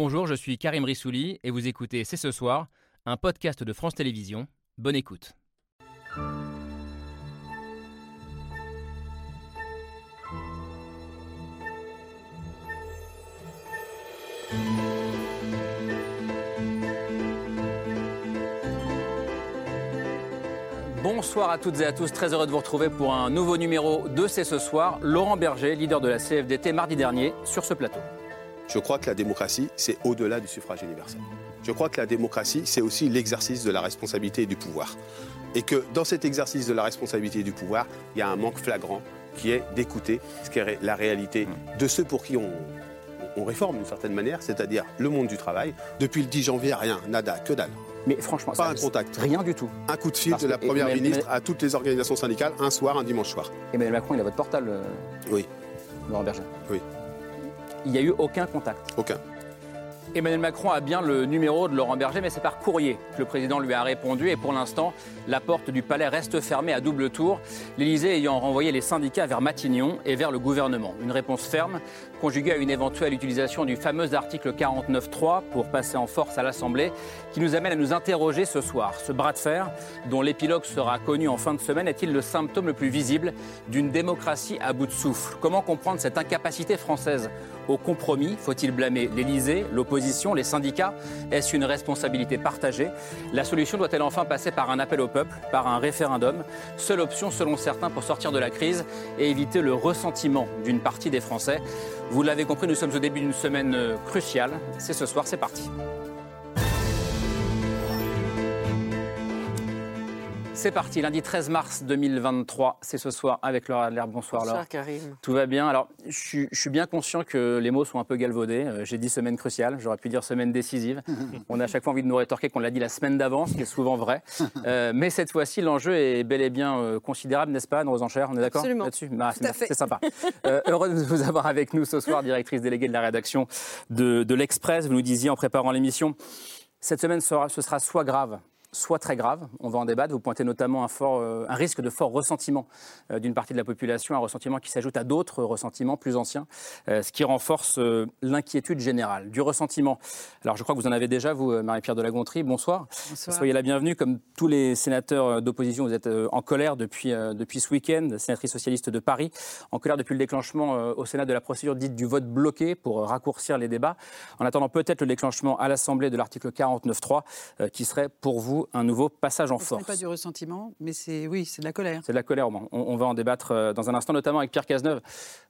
Bonjour, je suis Karim Rissouli et vous écoutez C'est ce soir, un podcast de France Télévisions. Bonne écoute. Bonsoir à toutes et à tous, très heureux de vous retrouver pour un nouveau numéro de C'est ce soir. Laurent Berger, leader de la CFDT mardi dernier, sur ce plateau. Je crois que la démocratie, c'est au-delà du suffrage universel. Je crois que la démocratie, c'est aussi l'exercice de la responsabilité et du pouvoir. Et que dans cet exercice de la responsabilité et du pouvoir, il y a un manque flagrant qui est d'écouter ce qu'est la réalité de ceux pour qui on, on réforme d'une certaine manière, c'est-à-dire le monde du travail. Depuis le 10 janvier, rien, nada, que dalle. Mais franchement, Pas ça- un contact. Rien du tout. Un coup de fil Parce de la Première ministre à toutes les organisations syndicales, un soir, un dimanche soir. Emmanuel Macron, il a votre portable, euh, Oui, Laurent Berger. Oui. Il n'y a eu aucun contact. aucun. Emmanuel Macron a bien le numéro de Laurent Berger, mais c'est par courrier que le président lui a répondu. Et pour l'instant, la porte du palais reste fermée à double tour, l'Élysée ayant renvoyé les syndicats vers Matignon et vers le gouvernement. Une réponse ferme, conjuguée à une éventuelle utilisation du fameux article 49.3 pour passer en force à l'Assemblée, qui nous amène à nous interroger ce soir. Ce bras de fer, dont l'épilogue sera connu en fin de semaine, est-il le symptôme le plus visible d'une démocratie à bout de souffle? Comment comprendre cette incapacité française au compromis? Faut-il blâmer l'Élysée, l'opposition, les syndicats? Est-ce une responsabilité partagée? La solution doit-elle enfin passer par un appel au peuple, par un référendum? Seule option selon certains pour sortir de la crise et éviter le ressentiment d'une partie des Français. Vous l'avez compris, nous sommes au début d'une semaine euh, cruciale. C'est ce soir, c'est parti. C'est parti, lundi 13 mars 2023, c'est ce soir avec Laura Adler. Bonsoir Laura. Bonsoir Karim. Tout va bien? Alors, je suis, je suis bien conscient que les mots sont un peu galvaudés. Euh, J'ai dit semaine cruciale, j'aurais pu dire semaine décisive. On a à chaque fois envie de nous rétorquer qu'on l'a dit la semaine d'avant, ce qui est souvent vrai. Euh, mais cette fois-ci, l'enjeu est bel et bien euh, considérable, n'est-ce pas, nos enchères? On est d'accord là-dessus? Ah, à c'est- sympa. Heureux de vous avoir avec nous ce soir, directrice déléguée de la rédaction de, de l'Express. Vous nous disiez en préparant l'émission, cette semaine sera, ce sera soit grave, soit très grave. On va en débattre. Vous pointez notamment un, fort, euh, un risque de fort ressentiment euh, d'une partie de la population, un ressentiment qui s'ajoute à d'autres ressentiments plus anciens, euh, ce qui renforce l'inquiétude générale. Du ressentiment. Alors, je crois que vous en avez déjà, vous, Marie-Pierre de la Gontrie. Bonsoir. Bonsoir. Soyez la bienvenue. Comme tous les sénateurs d'opposition, vous êtes en colère depuis, depuis ce week-end, sénatrice socialiste de Paris, en colère depuis le déclenchement au Sénat de la procédure dite du vote bloqué pour raccourcir les débats, en attendant peut-être le déclenchement à l'Assemblée de l'article 49.3, euh, qui serait pour vous un nouveau passage en Ce n'est force. pas du ressentiment, mais c'est oui, c'est de la colère. C'est de la colère, on, on va en débattre euh, dans un instant, notamment avec Pierre Cazeneuve.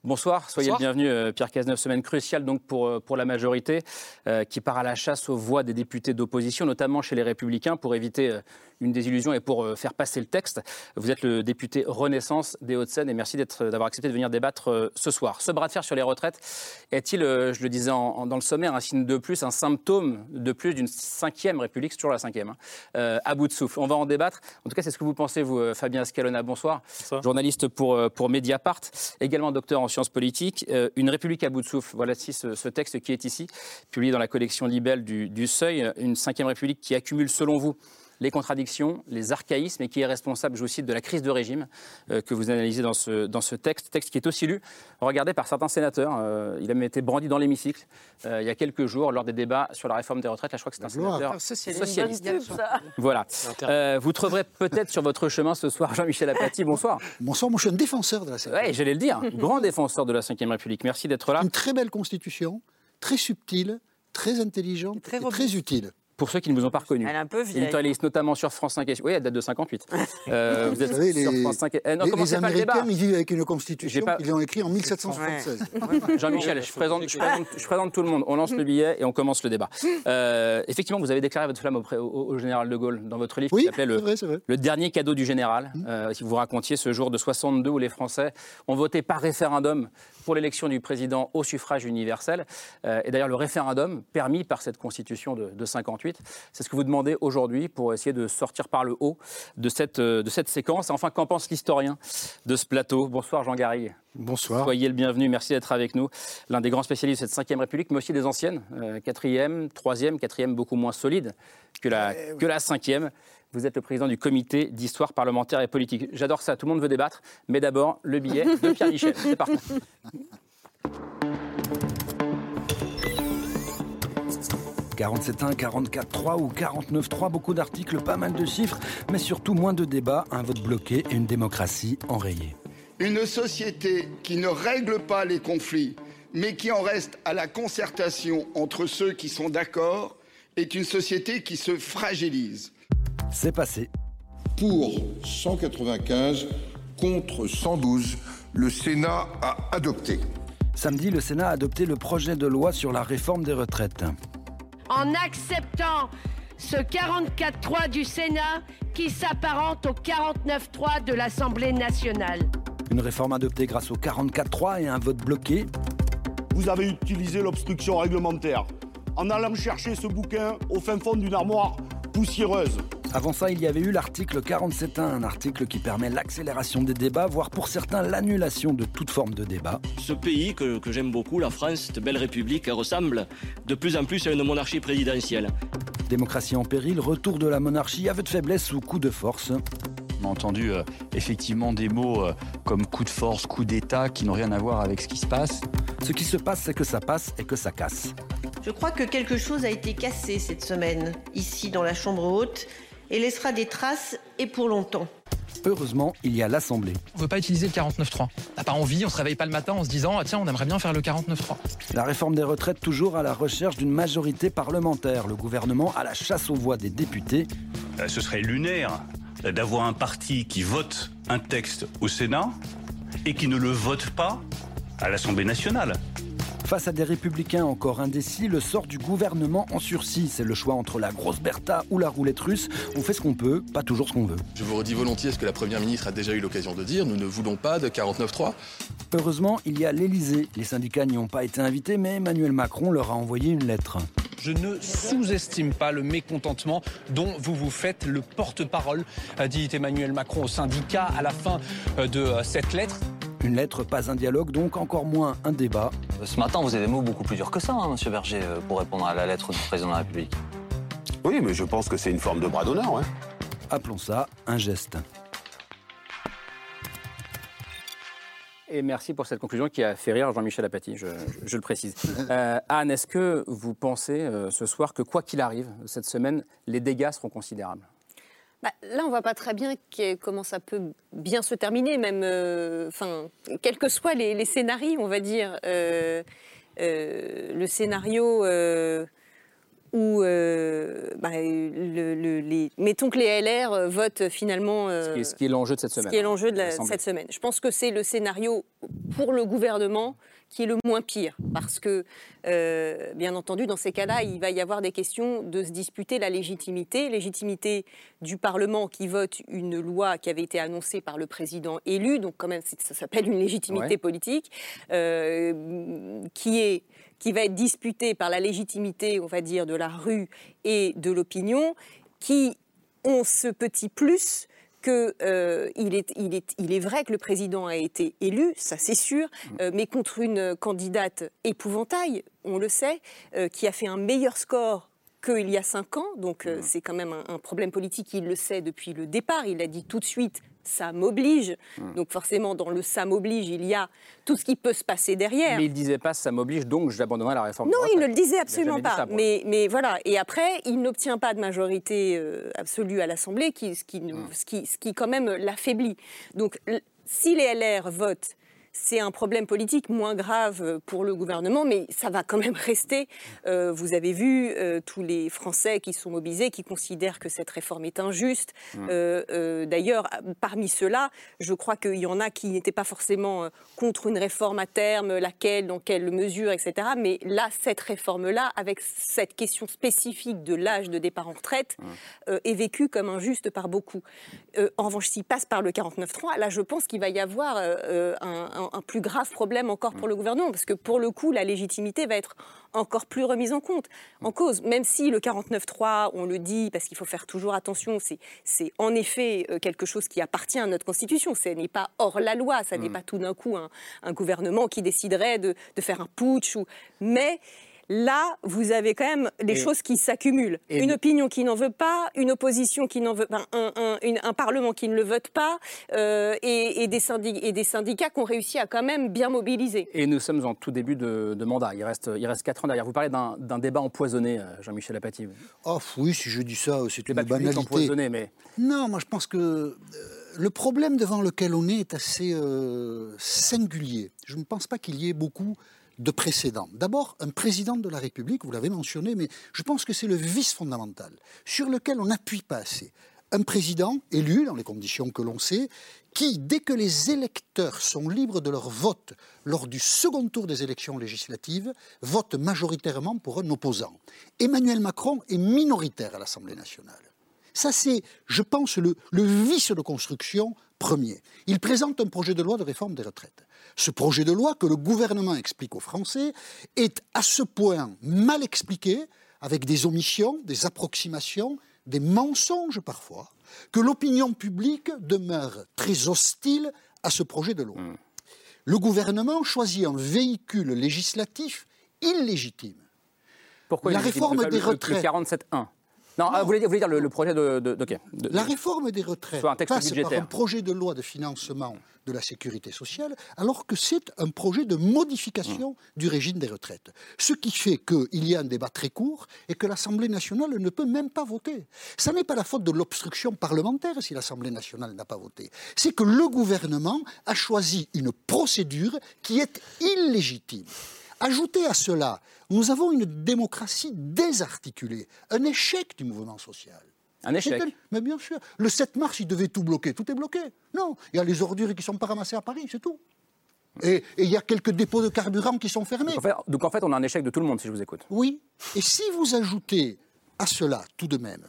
Bonsoir, soyez Bonsoir. le bienvenu, euh, Pierre Cazeneuve. Semaine cruciale donc pour, euh, pour la majorité, euh, qui part à la chasse aux voix des députés d'opposition, notamment chez les Républicains, pour éviter une désillusion et pour faire passer le texte. Vous êtes le député Renaissance des Hauts-de-Seine et merci d'être- d'avoir accepté de venir débattre ce soir. Ce bras de fer sur les retraites est-il, je le disais en- en- dans le sommaire, un signe de plus, un symptôme de plus d'une cinquième République, c'est toujours la cinquième, hein, euh, à bout de souffle On va en débattre. En tout cas, c'est ce que vous pensez, vous, euh, Fabien Scalona. Bonsoir. Journaliste pour, euh, pour Mediapart, également docteur en sciences politiques. Euh, une République à bout de souffle. Voilà si ce, ce texte qui est ici, publié dans la collection Libelle du, du Seuil. Une cinquième République qui accumule, selon vous, les contradictions, les archaïsmes et qui est responsable, je vous cite, de la crise de régime euh, que vous analysez dans ce, dans ce texte, texte qui est aussi lu, regardé par certains sénateurs. Euh, il a même été brandi dans l'hémicycle euh, il y a quelques jours lors des débats sur la réforme des retraites. Là, je crois que c'est un gloire. sénateur Alors, socialiste. socialiste. Voilà. Euh, vous trouverez peut-être sur votre chemin ce soir Jean-Michel Apathy. Bonsoir. Bonsoir, moi je suis un défenseur de la CRE. Oui, j'allais le dire. Grand défenseur de la Ve République. Merci d'être là. Une très belle constitution, très subtile, très intelligente Très et robuste. très utile. Pour ceux qui ne vous ont pas reconnu. Elle est un peu vieille. Éditorialiste notamment sur France 5. Oui, elle date de 58. Euh, vous êtes Vous savez, sur les, France 5. Eh non, les- commencez les pas le débat. Américains, ils vivent avec une constitution pas- qu'ils ont écrite en 1776. Jean-Michel, je présente, je, présente, je présente tout le monde. On lance le billet et on commence le débat. Euh, effectivement, vous avez déclaré votre flamme auprès- au, au général de Gaulle dans votre livre Oui, qui s'appelait c'est le, vrai, c'est vrai. Le dernier cadeau du général, euh, si vous racontiez ce jour de 62 où les Français ont voté par référendum pour l'élection du président au suffrage universel. Euh, et d'ailleurs, le référendum permis par cette constitution de, de 58, c'est ce que vous demandez aujourd'hui pour essayer de sortir par le haut de cette, euh, de cette séquence. Enfin, qu'en pense l'historien de ce plateau? Bonsoir Jean Garrigue. Bonsoir. Soyez le bienvenu, merci d'être avec nous. L'un des grands spécialistes de cette 5 République, mais aussi des anciennes, euh, quatrième, troisième, quatrième beaucoup moins solide que la, que la cinquième. Vous êtes le président du comité d'histoire parlementaire et politique. J'adore ça, tout le monde veut débattre, mais d'abord le billet de Pierre Michel. C'est parti. 47.1, 44.3 ou 49.3, beaucoup d'articles, pas mal de chiffres, mais surtout moins de débats, un vote bloqué et une démocratie enrayée. Une société qui ne règle pas les conflits, mais qui en reste à la concertation entre ceux qui sont d'accord, est une société qui se fragilise. C'est passé. Pour 195 contre 112, le Sénat a adopté. Samedi, le Sénat a adopté le projet de loi sur la réforme des retraites. En acceptant ce 44-3 du Sénat qui s'apparente au 49-3 de l'Assemblée nationale. Une réforme adoptée grâce au 44-3 et un vote bloqué. Vous avez utilisé l'obstruction réglementaire en allant chercher ce bouquin au fin fond d'une armoire poussiéreuse. Avant ça, il y avait eu l'article 47.1, un article qui permet l'accélération des débats, voire pour certains l'annulation de toute forme de débat. Ce pays que, que j'aime beaucoup, la France, cette belle république, ressemble de plus en plus à une monarchie présidentielle. Démocratie en péril, retour de la monarchie, aveu de faiblesse ou coup de force. On a entendu euh, effectivement des mots euh, comme coup de force, coup d'État qui n'ont rien à voir avec ce qui se passe. Ce qui se passe, c'est que ça passe et que ça casse. Je crois que quelque chose a été cassé cette semaine, ici dans la Chambre haute, et laissera des traces et pour longtemps. Heureusement, il y a l'Assemblée. On ne veut pas utiliser le 49.3. On n'a pas envie, on se réveille pas le matin en se disant ah, tiens, on aimerait bien faire le 49.3. La réforme des retraites toujours à la recherche d'une majorité parlementaire. Le gouvernement à la chasse aux voix des députés. Euh, ce serait lunaire d'avoir un parti qui vote un texte au Sénat et qui ne le vote pas à l'Assemblée nationale. Face à des républicains encore indécis, le sort du gouvernement en sursis. C'est le choix entre la grosse Bertha ou la roulette russe. On fait ce qu'on peut, pas toujours ce qu'on veut. Je vous redis volontiers ce que la Première ministre a déjà eu l'occasion de dire. Nous ne voulons pas de 49-3. Heureusement, il y a l'Elysée. Les syndicats n'y ont pas été invités, mais Emmanuel Macron leur a envoyé une lettre. Je ne sous-estime pas le mécontentement dont vous vous faites le porte-parole, dit Emmanuel Macron aux syndicats à la fin de cette lettre. Une lettre, pas un dialogue, donc encore moins un débat. Ce matin, vous avez des mots beaucoup plus durs que ça, hein, Monsieur Berger, pour répondre à la lettre du président de la République. Oui, mais je pense que c'est une forme de bras d'honneur. Ouais. Appelons ça un geste. Et merci pour cette conclusion qui a fait rire Jean-Michel Apathy, je, je, le précise. Euh, Anne, est-ce que vous pensez euh, ce soir que quoi qu'il arrive cette semaine, les dégâts seront considérables? Bah, là, on voit pas très bien comment ça peut bien se terminer, même, enfin, euh, quels que soient les, les, scénarios, on va dire. Euh, euh, le scénario où, bah, le, le, les, mettons que les LR votent finalement. ce qui est, ce qui est l'enjeu de cette semaine. Ce qui est l'enjeu de la, cette semaine. Je pense que c'est le scénario pour le gouvernement qui est le moins pire, parce que, euh, bien entendu, dans ces cas-là, il va y avoir des questions de se disputer la légitimité, légitimité du Parlement qui vote une loi qui avait été annoncée par le président élu, donc quand même ça s'appelle une légitimité ouais. politique, euh, qui est qui va être disputée par la légitimité, on va dire, de la rue et de l'opinion, qui ont ce petit plus qu'il euh, est, il est, il est vrai que le président a été élu, ça c'est sûr, euh, mais contre une candidate épouvantail, on le sait, euh, qui a fait un meilleur score qu'il y a cinq ans. Donc euh, c'est quand même un, un, problème politique, il le sait depuis le départ. Il a dit tout de suite, ça m'oblige. Mmh. Donc forcément, dans le ça m'oblige, il y a tout ce qui peut se passer derrière. Mais il ne disait pas ça m'oblige, donc j'abandonnerai la réforme. Non, il ne le disait absolument pas. Ça, mais, mais, voilà. Et après, il n'obtient pas de majorité euh, absolue à l'Assemblée, qui, ce, qui, mmh. ce, qui, ce qui quand même l'affaiblit. Donc si les LR votent c'est un problème politique moins grave pour le gouvernement, mais ça va quand même rester. Euh, vous avez vu euh, tous les Français qui sont mobilisés, qui considèrent que cette réforme est injuste. Mmh. Euh, D'ailleurs, parmi ceux-là, je crois qu'il y en a qui n'étaient pas forcément contre une réforme à terme, laquelle, dans quelle mesure, etc. Mais là, cette réforme-là, avec cette question spécifique de l'âge de départ en retraite, mmh. est vécue comme injuste par beaucoup. en revanche, s'il passe par le 49.3, là, je pense qu'il va y avoir un, un, un, plus grave problème encore pour le gouvernement, parce que pour le coup, la légitimité va être encore plus remise en compte, en cause. Même si le 49.3, on le dit, parce qu'il faut faire toujours attention, c'est en effet quelque chose qui appartient à notre Constitution. Ce n'est pas hors la loi, ça n'est mmh. pas tout d'un coup un, un, gouvernement qui déciderait de, de, faire un putsch. Ou... Mais Là, vous avez quand même les choses qui s'accumulent. Une opinion qui n'en veut pas, une opposition qui n'en veut pas, un, Parlement qui ne le vote pas, euh, et, des syndicats, qui ont réussi à quand même bien mobiliser. Et nous sommes en tout début de, mandat. Il reste, il reste 4 ans derrière. Vous parlez d'un débat empoisonné, euh, Jean-Michel Apathy. Oh oui, si je dis ça, c'est une banalité. Empoisonné, mais... Non, moi je pense que euh, le problème devant lequel on est est assez singulier. Je ne pense pas qu'il y ait beaucoup de précédents. D'abord, un président de la République, vous l'avez mentionné, mais je pense que c'est le vice fondamental sur lequel on n'appuie pas assez. Un président élu, dans les conditions que l'on sait, qui, dès que les électeurs sont libres de leur vote lors du second tour des élections législatives, vote majoritairement pour un opposant. Emmanuel Macron est minoritaire à l'Assemblée nationale. Ça, c'est, je pense, le, le vice de construction premier. Il présente un projet de loi de réforme des retraites. Ce projet de loi que le gouvernement explique aux Français est à ce point mal expliqué, avec des omissions, des approximations, des mensonges parfois, que l'opinion publique demeure très hostile à ce projet de loi. Hmm. Le gouvernement choisit un véhicule législatif illégitime. Pourquoi la réforme des retraites. Le 47.1. Non, ah, vous, voulez, dire le, projet de, La réforme des retraites un texte passe par un projet de loi de financement de la sécurité sociale, alors que c'est un projet de modification du régime des retraites. Ce qui fait qu'il y a un débat très court et que l'Assemblée nationale ne peut même pas voter. Ce n'est pas la faute de l'obstruction parlementaire si l'Assemblée nationale n'a pas voté. C'est que le gouvernement a choisi une procédure qui est illégitime. Ajoutez à cela, nous avons une démocratie désarticulée, un échec du mouvement social. Un échec Mais bien sûr. Le 7 mars, il devait tout bloquer. Tout est bloqué. Non, il y a les ordures qui ne sont pas ramassées à Paris, c'est tout. Et, il y a quelques dépôts de carburant qui sont fermés. Donc en, fait, on a un échec de tout le monde, si je vous écoute. Oui. Et si vous ajoutez à cela, tout de même,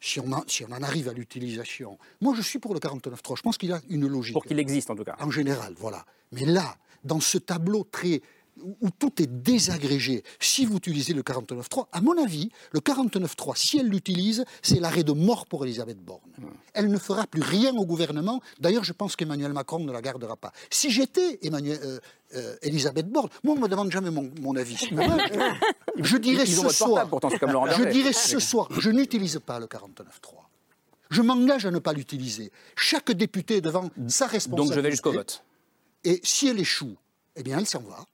si on, si on en arrive à l'utilisation, moi je suis pour le 49.3, je pense qu'il y a une logique. Pour qu'il existe en tout cas. En général, voilà. Mais là, dans ce tableau très où tout est désagrégé, si vous utilisez le 49.3, à mon avis, le 49.3, si elle l'utilise, c'est l'arrêt de mort pour Elisabeth Borne. Elle ne fera plus rien au gouvernement. D'ailleurs, je pense qu'Emmanuel Macron ne la gardera pas. Si j'étais Emmanuel, euh, euh, Elisabeth Borne, moi, on ne me demande jamais mon, avis. je dirais ce soir, je dirais ce soir, je n'utilise pas le 49.3. Je m'engage à ne pas l'utiliser. Chaque député est devant sa responsabilité. Donc je vais jusqu'au vote. Et si elle échoue, eh bien, elle s'en va.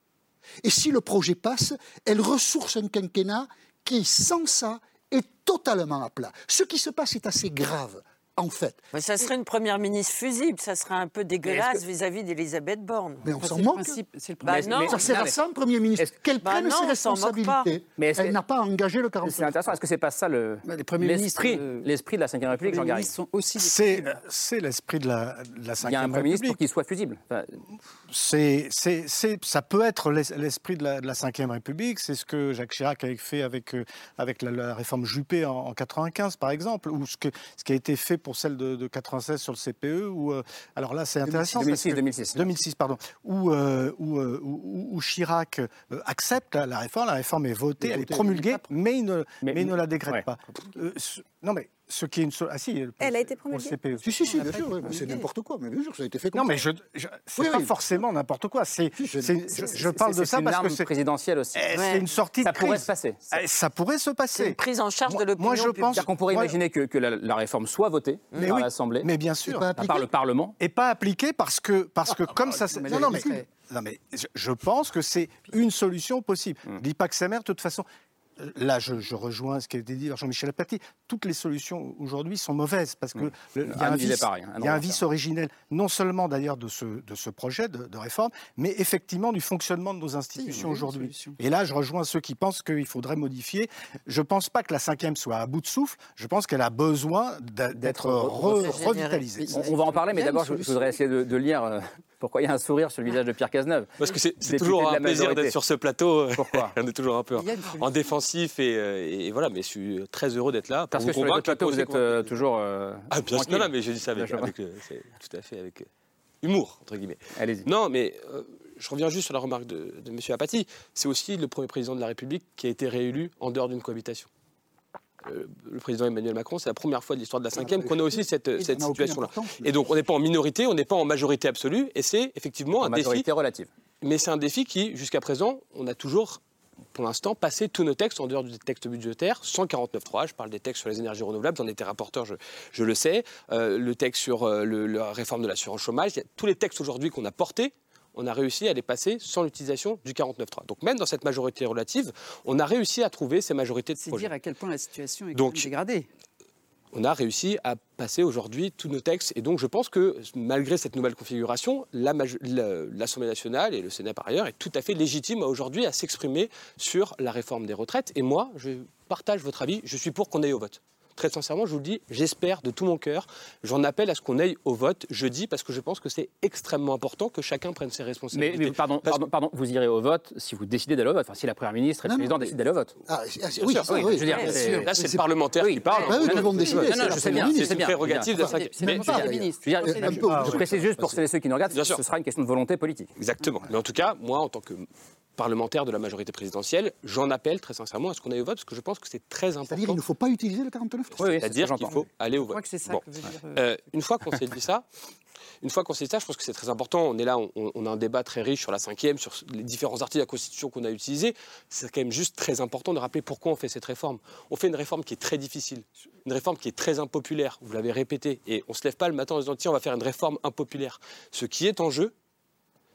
Et si le projet passe, elle ressource un quinquennat qui, sans ça, est totalement à plat. Ce qui se passe est assez grave en fait. Mais ça serait une première ministre fusible, ça serait un peu dégueulasse vis-à-vis d'Elisabeth Borne. Mais on s'en moque. C'est le bah non, ça sert à ça, un Premier ministre. Qu'elle bah prenne ses responsabilités. Mais elle n'a pas engagé le 40 C'est intéressant. Est-ce que c'est pas ça le bah, l'esprit euh, l'esprit de la Ve République, Jean Garry C'est c'est l'esprit de la, de la Ve République. Il y a un Premier ministre pour qu'il soit fusible. c'est ça peut être l'esprit de la, de la Ve République. C'est ce que Jacques Chirac avait fait avec euh, avec la, réforme Juppé en, en 95, par exemple, ou ce que ce qui a été fait pour pour celle de, 96 sur le CPE, ou euh, alors là c'est intéressant. 2006, 2006. 2006, pardon. Où, euh, euh, où, Chirac accepte la réforme, la réforme est votée, elle est promulguée, mais il ne, mais, ne la décrète pas. non mais ce qui est une ah si elle a été promulguée. CPE. si si, si bien sûr c'est n'importe quoi mais bien sûr ça a été fait comme non mais je, c'est pas forcément n'importe quoi c'est je parle de ça parce que c'est présidentielle aussi. Eh, c'est une sortie ça pourrait se passer. Eh, ça pourrait se passer. C'est une prise en charge de l'opinion moi je pense qu'on pourrait imaginer que, la, réforme soit votée par l'Assemblée mais bien sûr. Par le Parlement. Et pas appliquée parce que parce que comme ça non non mais non mais je pense que c'est une solution possible. Je dis pas que c'est mère de toute façon là, je, rejoins ce qui a été dit par Jean-Michel Apathy. Toutes les solutions aujourd'hui sont mauvaises parce qu'il y a un vice, il y a un vice originel, non seulement d'ailleurs de ce, de ce projet de, réforme, mais effectivement du fonctionnement de nos institutions aujourd'hui. Et là, je rejoins ceux qui pensent qu'il faudrait modifier. Je ne pense pas que la cinquième soit à bout de souffle. Je pense qu'elle a besoin d'être revitalisée. On, va en parler, mais d'abord, je, voudrais essayer de, lire euh, pourquoi il y a un sourire sur le visage de Pierre Cazeneuve Parce que c'est toujours un plaisir d'être sur ce plateau. Pourquoi On est toujours un peu en défensif euh, et, voilà, mais je suis très heureux d'être là. Parce que sur le plateau, vous êtes euh, toujours. Euh, ah, bien sûr, non, mais j'ai dit ça avec, tout à fait avec humour, entre guillemets. Allez-y. Non, mais je reviens juste sur la remarque de, de M. Apathy. C'est aussi le premier président de la République qui a été réélu en dehors d'une cohabitation. Euh, le président Emmanuel Macron, c'est la première fois de l'histoire de la cinquième qu'on a aussi cette, situation-là. Et donc on n'est pas en minorité, on n'est pas en majorité absolue, et c'est effectivement un majorité défi relative. Mais c'est un défi qui, jusqu'à présent, on a toujours pour l'instant, passer tous nos textes en dehors du texte budgétaire, 149.3. Je parle des textes sur les énergies renouvelables, j'en étais rapporteur, je, le sais. le texte sur la réforme de l'assurance chômage. tous les textes aujourd'hui qu'on a portés on a réussi à les passer sans l'utilisation du 49.3. Donc même dans cette majorité relative, on a réussi à trouver ces majorités de C'est dire à quel point la situation est donc, dégradée. On a réussi à passer aujourd'hui tous nos textes. Et donc je pense que malgré cette nouvelle configuration, l'Assemblée nationale et le Sénat par ailleurs est tout à fait légitime aujourd'hui à s'exprimer sur la réforme des retraites. Et moi, je partage votre avis, je suis pour qu'on aille au vote très sincèrement, je vous le dis, j'espère de tout mon cœur. J'en appelle à ce qu'on aille au vote jeudi parce que je pense que c'est extrêmement important que chacun prenne ses responsabilités. Mais, pardon, pardon, vous irez au vote si vous décidez d'aller au vote. Enfin, si la première ministre et le président décident d'aller au vote. Ah, oui, oui, je veux dire, là, c'est le parlementaire qui parle. Pas eux qui vont décider. C'est une prérogative de ministre. Je précise juste pour celles et ceux qui nous regardent, ce sera une question de volonté politique. Exactement. Mais en tout cas, moi, en tant que parlementaire de la majorité présidentielle, j'en appelle très sincèrement à ce qu'on aille au vote parce que je pense que c'est très important. C'est-à-dire qu'il ne faut pas utiliser le 49 oui, C'est-à-dire qu'il faut aller au vote. Je crois que c'est ça que veut dire. Euh, une fois qu'on s'est dit ça, une fois qu'on s'est dit ça, je pense que c'est très important. On est là, on, a un débat très riche sur la cinquième, sur les différents articles de la Constitution qu'on a utilisés. C'est quand même juste très important de rappeler pourquoi on fait cette réforme. On fait une réforme qui est très difficile, une réforme qui est très impopulaire. Vous l'avez répété, et on se lève pas le matin en disant tiens, on va faire une réforme impopulaire. Ce qui est en jeu,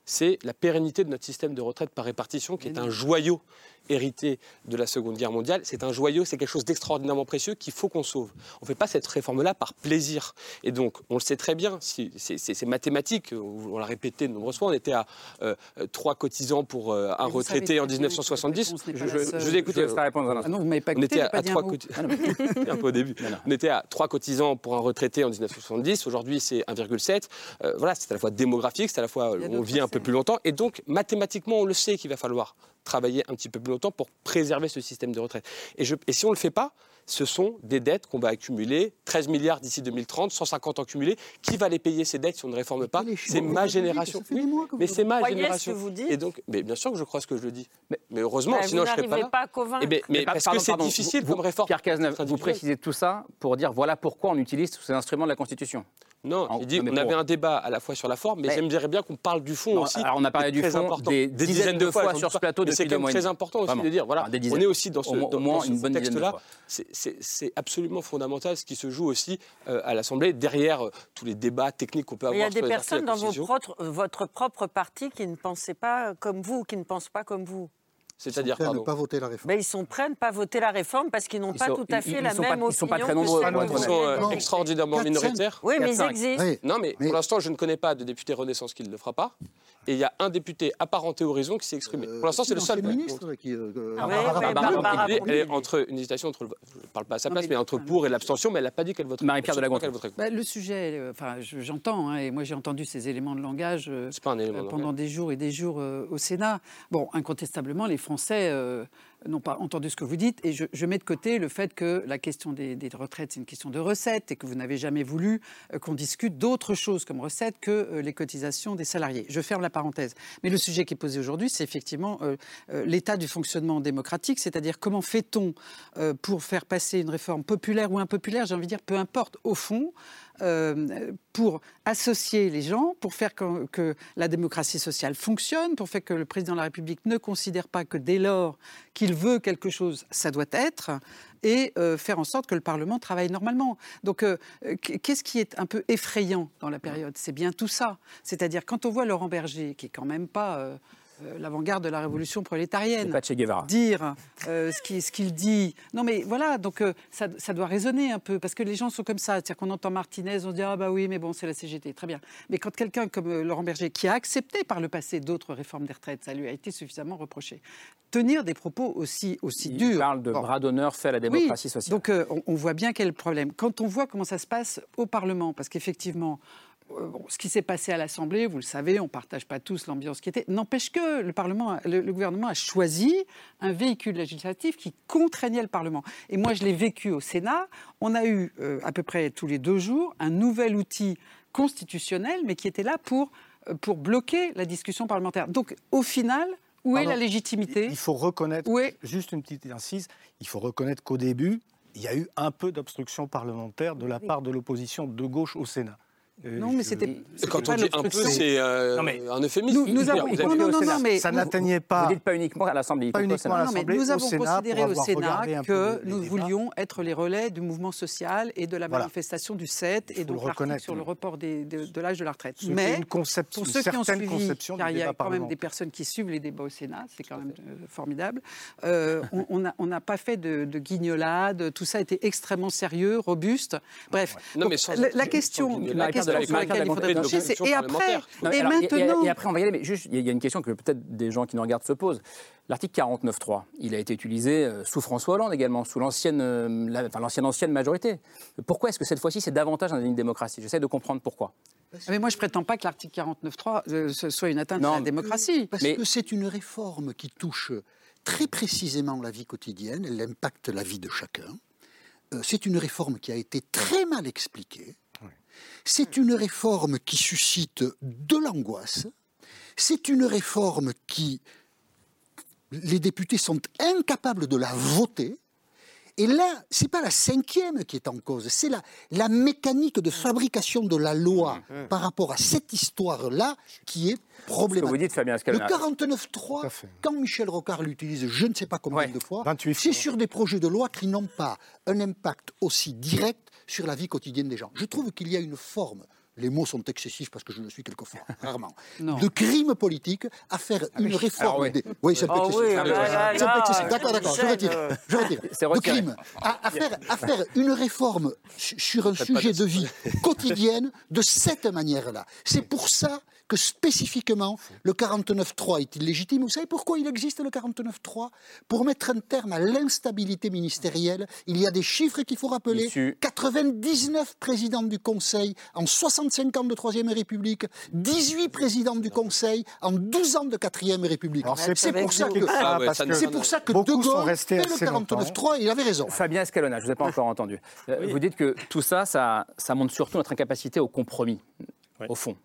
c'est la pérennité de notre système de retraite par répartition, qui est un joyau hérité de la Seconde Guerre mondiale. C'est un joyau, c'est quelque chose d'extraordinairement précieux qu'il faut qu'on sauve. On ne fait pas cette réforme-là par plaisir. Et donc, on le sait très bien, c'est mathématique, on l'a répété de nombreuses fois, on était à euh, trois cotisants pour euh, un retraité en 1970. Je, vous ai écouté. Je répondre à ah non, vous m'avez pas écouté, on était à, trois cotisants. un peu au début. On était à trois cotisants pour un retraité en 1970. Aujourd'hui, c'est 1,7. Euh, voilà, c'est à la fois démographique, c'est à la fois on vit un peu plus longtemps. Et donc, mathématiquement, on le sait qu'il va falloir travailler un petit peu plus longtemps pour préserver ce système de retraite. Et, je, et si on ne le fait pas, ce sont des dettes qu'on va accumuler, 13 milliards d'ici 2030, 150 ans cumulés. Qui va les payer ces dettes si on ne réforme pas? C'est ma génération. mais c'est ma génération. Ce que vous dites et donc, mais bien sûr que je crois ce que je dis. Mais, heureusement, sinon je ne serais pas là. Pas à convaincre. Eh mais, parce que c'est difficile comme réforme. Pierre Cazeneuve, vous précisez tout ça pour dire voilà pourquoi on utilise tous ces instruments de la Constitution. Non, il dit, on avait un débat à la fois sur la forme, mais, j'aimerais bien qu'on parle du fond aussi. Alors on a parlé du fond des, dizaines, de fois, sur ce plateau depuis C'est très important aussi de dire, voilà, on est aussi dans ce, au, moins une bonne texte-là. C'est absolument fondamental ce qui se joue aussi euh, à l'Assemblée, derrière euh, tous les débats techniques qu'on peut avoir. Il y a des personnes dans votre propre parti qui ne pensaient pas comme vous, qui ne pensent pas comme vous. C'est-à-dire ne pas voter la réforme. Ben, ils sont prêts à ne pas voter la réforme parce qu'ils n'ont pas tout à fait la même opinion. Ils ne sont pas très nombreux. Ils sont euh, extraordinairement minoritaires. Oui, mais ils existent. Non, mais, pour l'instant, je ne connais pas de député Renaissance qui ne le fera pas. Et il y a un député apparenté Horizon qui s'est exprimé. pour l'instant, c'est le seul. ministre qui. entre une hésitation entre. Je ne parle pas à sa place, mais entre pour et l'abstention, mais elle n'a pas dit qu'elle voterait. Marie-Pierre de la bah, Le sujet, euh, enfin, j'entends, hein, et moi j'ai entendu ces éléments de langage euh, pendant des jours et des jours au Sénat. Bon, incontestablement, les Français n'ont pas entendu ce que vous dites. Et je, mets de côté le fait que la question des, retraites, c'est une question de recettes et que vous n'avez jamais voulu euh, qu'on discute d'autres choses comme recettes que euh, les cotisations des salariés. Je ferme la parenthèse. Mais le sujet qui est posé aujourd'hui, c'est effectivement euh, l'état du fonctionnement démocratique, c'est-à-dire comment fait-on pour faire passer une réforme populaire ou impopulaire, j'ai envie de dire, peu importe, au fond, euh, pour associer les gens, pour faire que, la démocratie sociale fonctionne, pour faire que le président de la République ne considère pas que dès lors qu'il veut quelque chose, ça doit être, et euh, faire en sorte que le Parlement travaille normalement. Donc, euh, qu'est-ce qui est un peu effrayant dans la période? C'est bien tout ça. C'est-à-dire, quand on voit Laurent Berger, qui est quand même pas euh, l'avant-garde de la révolution prolétarienne. Dire euh, ce qu'il dit. Non, mais voilà, donc euh, ça, doit résonner un peu, parce que les gens sont comme ça. C'est-à-dire qu'on entend Martinez, on se dit Ah, bah oui, mais bon, c'est la CGT. Très bien. Mais quand quelqu'un comme Laurent Berger, qui a accepté par le passé d'autres réformes des retraites, ça lui a été suffisamment reproché, tenir des propos aussi, aussi durs. Il parle de bras d'honneur fait à la démocratie sociale. Donc on, on voit bien quel problème. Quand on voit comment ça se passe au Parlement, parce qu'effectivement, euh, ce qui s'est passé à l'Assemblée, vous le savez, on ne partage pas tous l'ambiance qui était. N'empêche que le, Parlement, le, gouvernement a choisi un véhicule législatif qui contraignait le Parlement. Et moi, je l'ai vécu au Sénat. On a eu euh, à peu près tous les deux jours un nouvel outil constitutionnel, mais qui était là pour, euh, pour bloquer la discussion parlementaire. Donc, au final, où est la légitimité Il faut reconnaître, juste une petite incise, il faut reconnaître qu'au début, il y a eu un peu d'obstruction parlementaire de la part de l'opposition de gauche au Sénat non, mais c'était. Quand on dit un peu, c'est euh, un euphémisme. Nous, avons. Non, non, non, mais ça n'atteignait pas. Vous dites pas uniquement à l'Assemblée. Pas uniquement à l'Assemblée. Nous avons considéré au Sénat que nous voulions être les relais du mouvement social et de la manifestation du 7 et donc l'article sur le report de l'âge de la retrite. Mais pour ceux qui ont suivi, car il y a quand même des personnes qui suivent les débats au Sénat, c'est quand même euh, formidable. Euh, on n'a pas fait de guignolade. Tout ça a été extrêmement sérieux, robuste. Bref, la question et après, et maintenant. Et, après, on va y aller, mais juste, il y a une question que peut-être des gens qui nous regardent se posent. L'article 49.3, il a été utilisé euh, sous François Hollande également, sous l'ancienne, euh, enfin, l'ancienne ancienne majorité. Pourquoi est-ce que cette fois-ci c'est davantage dans une démocratie? J'essaie de comprendre pourquoi. Ah, mais moi, je prétends pas que l'article 49.3 euh, soit une atteinte à la démocratie. Parce que c'est une réforme qui touche très précisément la vie quotidienne, elle impacte la vie de chacun. c'est une réforme qui a été très mal expliquée. C'est une réforme qui suscite de l'angoisse. C'est une réforme qui, les députés sont incapables de la voter. Et là, ce n'est pas la cinquième qui est en cause, c'est la, la mécanique de fabrication de la loi mmh, mmh. par rapport à cette histoire-là qui est problématique. vous dites, Fabien Le 49.3, quand Michel Rocard l'utilise, je ne sais pas combien de fois, c'est sur des projets de loi qui n'ont pas un impact aussi direct sur la vie quotidienne des gens. Je trouve qu'il y a une forme les mots sont excessifs parce que je le suis quelquefois, rarement, de crime politique à faire ah une réforme. Des... Oui, c'est un peu excessif. D'accord, d'accord, je retire. Je retire. De crime. À, faire, à faire une réforme sur un sujet de vie quotidienne de cette manière-là. C'est pour ça que spécifiquement le 49.3 est illégitime. Vous savez pourquoi il existe le 49.3 Pour mettre un terme à l'instabilité ministérielle. Il y a des chiffres qu'il faut rappeler. 99 présidents du Conseil en 65 ans de Troisième République, 18 présidents du Conseil en 12 ans de Quatrième République. C'est pour, ça que, ah, c'est pour ça que De Gaulle fait le 49.3 il avait raison. Fabien Escalona, je ne vous ai pas encore entendu. Euh, vous dites que tout ça, ça, ça montre surtout notre incapacité au compromis, au fond.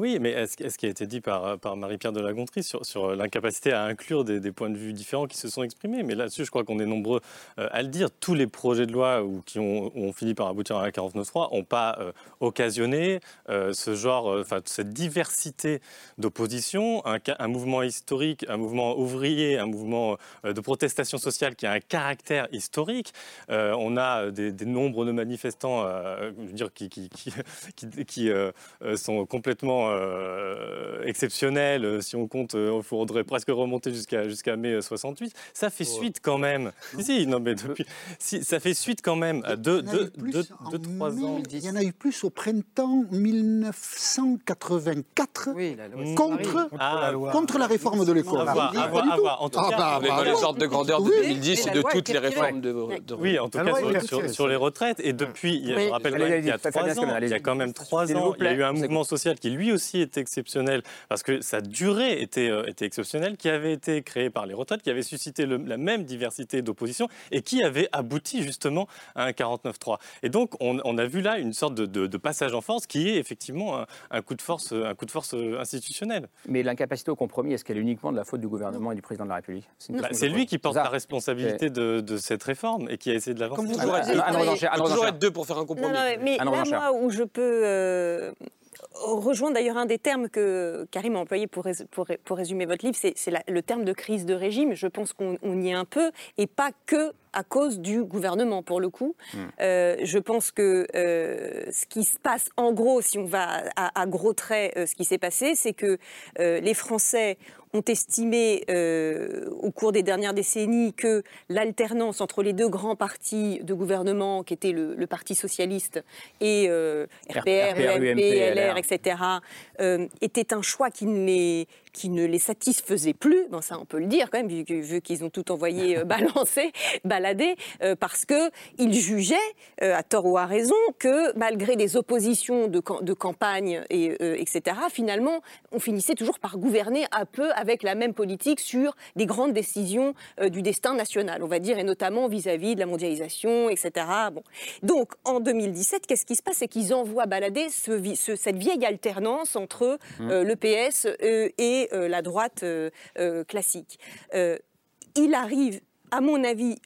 Oui, mais ce qui a été dit par, par Marie-Pierre de la Gontrie sur, sur l'incapacité à inclure des, points de vue différents qui se sont exprimés? Mais là-dessus, je crois qu'on est nombreux euh, à le dire. Tous les projets de loi ou qui ont, fini par aboutir à la 49.3 n'ont pas euh, occasionné euh, ce genre, cette diversité d'opposition, un, un, mouvement historique, un mouvement ouvrier, un mouvement de protestation sociale qui a un caractère historique. on a des, nombres de manifestants, je veux dire, qui, qui, qui sont complètement euh, exceptionnel. Euh, si on compte, il euh, faudrait presque remonter jusqu'à jusqu'à mai 68. Ça fait suite quand même. si, non, mais depuis, si, ça fait suite quand même à deux, deux, deux, trois ans. Il y en a eu plus au printemps 1984 contre, la contre la réforme de l'école. En tout cas, dans les ordres de grandeur de 2010 et de toutes les réformes de, Oui, en tout cas sur, les retraites. Et depuis, je rappelle qu'il y a trois ans, il y a quand même trois ans, il y a eu un mouvement social qui lui aussi était exceptionnel parce que sa durée était, euh, était exceptionnelle, qui avait été créée par les retraites, qui avait suscité la même diversité d'opposition et qui avait abouti justement à un 49-3. Et donc, on, a vu là une sorte de, passage en force qui est effectivement un, coup de force, un coup de force euh, institutionnel. Mais l'incapacité au compromis, est-ce qu'elle est uniquement de la faute du gouvernement et du président de la République? C'est bah, lui qui porte la responsabilité de, cette réforme et qui a essayé de l'avancer. Comme vous toujours être deux pour faire un compromis. mais là, moi, où je peux euh, rejoint d'ailleurs un des termes que Karim a employé pour, pour, résumer votre livre, c'est le terme de crise de régime. Je pense qu'on y est un peu, et pas que à cause du gouvernement, pour le coup. Hmm. Euh, je pense que euh, ce qui se passe, en gros, si on va à, gros traits, euh, ce qui s'est passé, c'est que les Français ont estimé euh, au cours des dernières décennies que l'alternance entre les deux grands partis de gouvernement, qui étaient le, Parti socialiste et euh, RPR, UMP, LR, etc., euh, était un choix qui ne les qui ne les satisfaisait plus, bon, ça on peut le dire quand même, vu, qu'ils ont tout envoyé euh, balancer, balader, euh, parce qu'ils jugeaient, euh, à tort ou à raison, que malgré des oppositions de, de campagne, et, etc., finalement, on finissait toujours par gouverner un peu avec la même politique sur des grandes décisions du destin national, on va dire, et notamment vis-à-vis de la mondialisation, etc. Bon. Donc, en 2017, qu'est-ce qui se passe? C'est qu'ils envoient balader ce, cette vieille alternance entre mmh. le PS et euh, la droite euh, euh, classique. il arrive, à mon avis,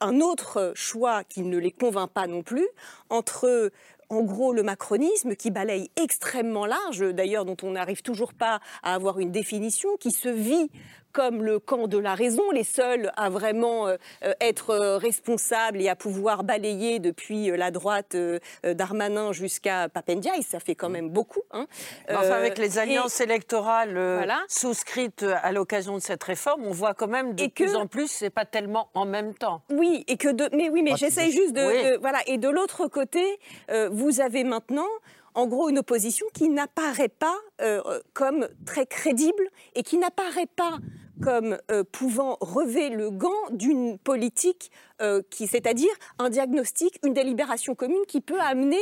un autre choix qui ne les convainc pas non plus, entre en gros le macronisme qui balaye extrêmement large, d'ailleurs dont on n'arrive toujours pas à avoir une définition, qui se vit comme le camp de la raison, les seuls à vraiment euh, euh, être euh, responsables et à pouvoir balayer depuis la droite d'Armanin jusqu'à Papendiaï, ça fait quand même beaucoup. Hein. enfin, avec les alliances électorales souscrites à l'occasion de cette réforme, on voit quand même de plus en plus, c'est pas tellement en même temps. Oui, et que de, mais oui, mais j'essaye juste de, voilà. Et de l'autre côté, vous avez maintenant en gros une opposition qui n'apparaît pas comme très crédible et qui n'apparaît pas comme euh, pouvant relever le gant d'une politique euh, qui, c'est-à-dire un diagnostic, une délibération commune qui peut amener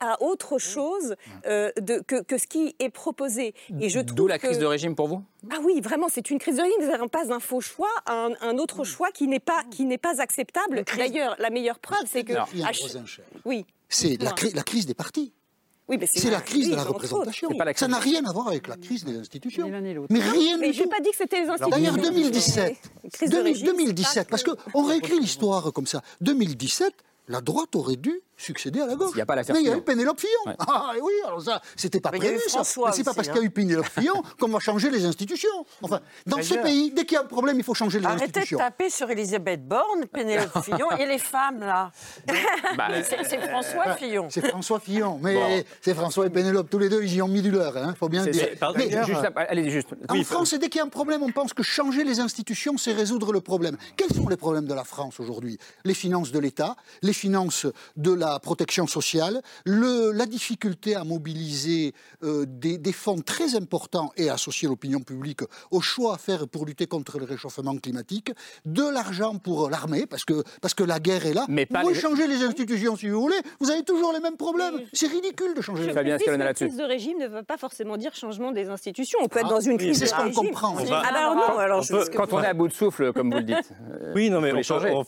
à, autre chose euh, de, que, ce qui est proposé. Et je D'où la crise de régime pour vous? Ah oui, vraiment, c'est une crise de régime. Nous n'avons pas un faux choix, un, un autre choix qui n'est pas, qui n'est pas acceptable. D'ailleurs, la meilleure preuve, c'est que... Oui. C'est la, la crise des partis c'est la crise de la représentation. Ça n'a rien à voir avec la crise des institutions. Mais rien Mais je n'ai pas dit que c'était les institutions. D'ailleurs, 2017, 2017, parce qu'on réécrit l'histoire comme ça. 2017, la droite aurait dû succéder à la gauche. Il n'y a pas Mais il y a eu Pénélope Fillon. Ah oui, alors ça, c'était pas prévu ça. Mais c'est pas parce qu'il y a eu hein. Pénélope Fillon qu'on va changer les institutions. Enfin, dans ce pays, dès qu'il y a un problème, il faut changer les institutions. Arrêtez de taper sur Elisabeth Borne, Pénélope Fillon et les femmes là. Bah, c'est François Fillon. C'est François Fillon, mais c'est François et Pénélope tous les deux, ils y ont mis du leur, hein, faut bien le dire. Mais, juste, allez, juste. En France, dès qu'il y a un problème, on pense que changer les institutions, c'est résoudre le problème. Quels sont les problèmes de la France aujourd'hui? Les finances de l'État, les finances de la protection sociale le, la difficulté à mobiliser euh, des, fonds très importants et associer l'opinion publique au choix à faire pour lutter contre le réchauffement climatique, de l'argent pour l'armée, parce que, parce que la guerre est là. Mais vous pouvez changer les institutions si vous voulez, vous avez toujours les mêmes problèmes. C'est ridicule de changer les institutions. Une crise de régime ne veut pas forcément dire changement des institutions. On peut être ah, dans une crise. C'est ce qu'on comprend. Ah bah non, alors quand on est à bout de souffle, comme vous le dites. oui, non, mais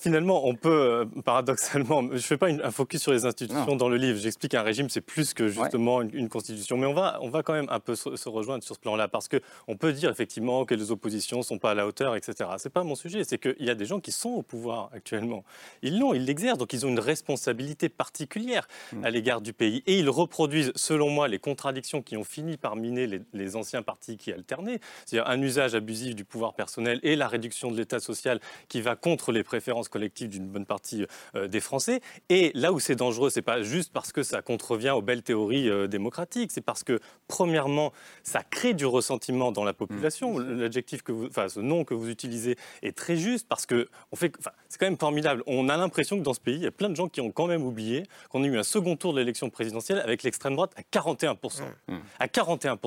finalement, on peut, euh, paradoxalement, je ne fais pas un focus sur les institutions dans le livre. J'explique un régime, c'est plus que justement une, constitution. Mais on va, on va quand même un peu se, rejoindre sur ce plan-là, parce qu'on peut dire effectivement que les oppositions ne sont pas à la hauteur, etc. Ce n'est pas mon sujet, c'est qu'il y a des gens qui sont au pouvoir actuellement. Ils l'ont, ils l'exercent, donc ils ont une responsabilité particulière hmm. à l'égard du pays. Et ils reproduisent, selon moi, les contradictions qui ont fini par miner les, anciens partis qui alternaient, c'est-à-dire un usage abusif du pouvoir personnel et la réduction de l'État social qui va contre les préférences collectives d'une bonne partie euh, des Français. Et là où c'est dangereux, c'est pas juste parce que ça contrevient aux belles théories euh, démocratiques. C'est parce que, premièrement, ça crée du ressentiment dans la population. Mmh. L'adjectif que vous, enfin, ce nom que vous utilisez est très juste parce que on fait, enfin, c'est quand même formidable. On a l'impression que dans ce pays, il y a plein de gens qui ont quand même oublié qu'on a eu un second tour de l'élection présidentielle avec l'extrême droite à 41 mmh. à 41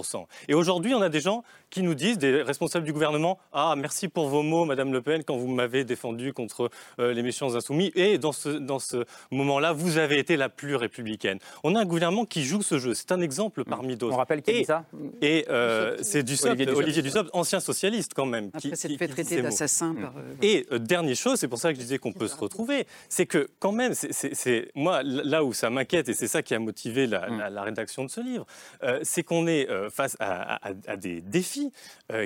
Et aujourd'hui, on a des gens qui nous disent, des responsables du gouvernement, ah merci pour vos mots, Madame Le Pen, quand vous m'avez défendu contre euh, les méchants insoumis. Et dans ce dans ce moment-là, vous avez été la plus républicaine on a un gouvernement qui joue ce jeu. C'est un exemple mm. parmi d'autres. On rappelle qui dit ça Et euh, c'est Dussopt, Olivier, Dussopt, ancien socialiste quand même. Après s'être fait traiter d'assassin par... Euh, Et euh, dernière chose, c'est pour ça que je disais qu'on peut se retrouver, c'est que quand même, c'est moi, là où ça m'inquiète, et c'est ça qui a motivé la, mm. rédaction de ce livre, c'est qu'on est face à, des défis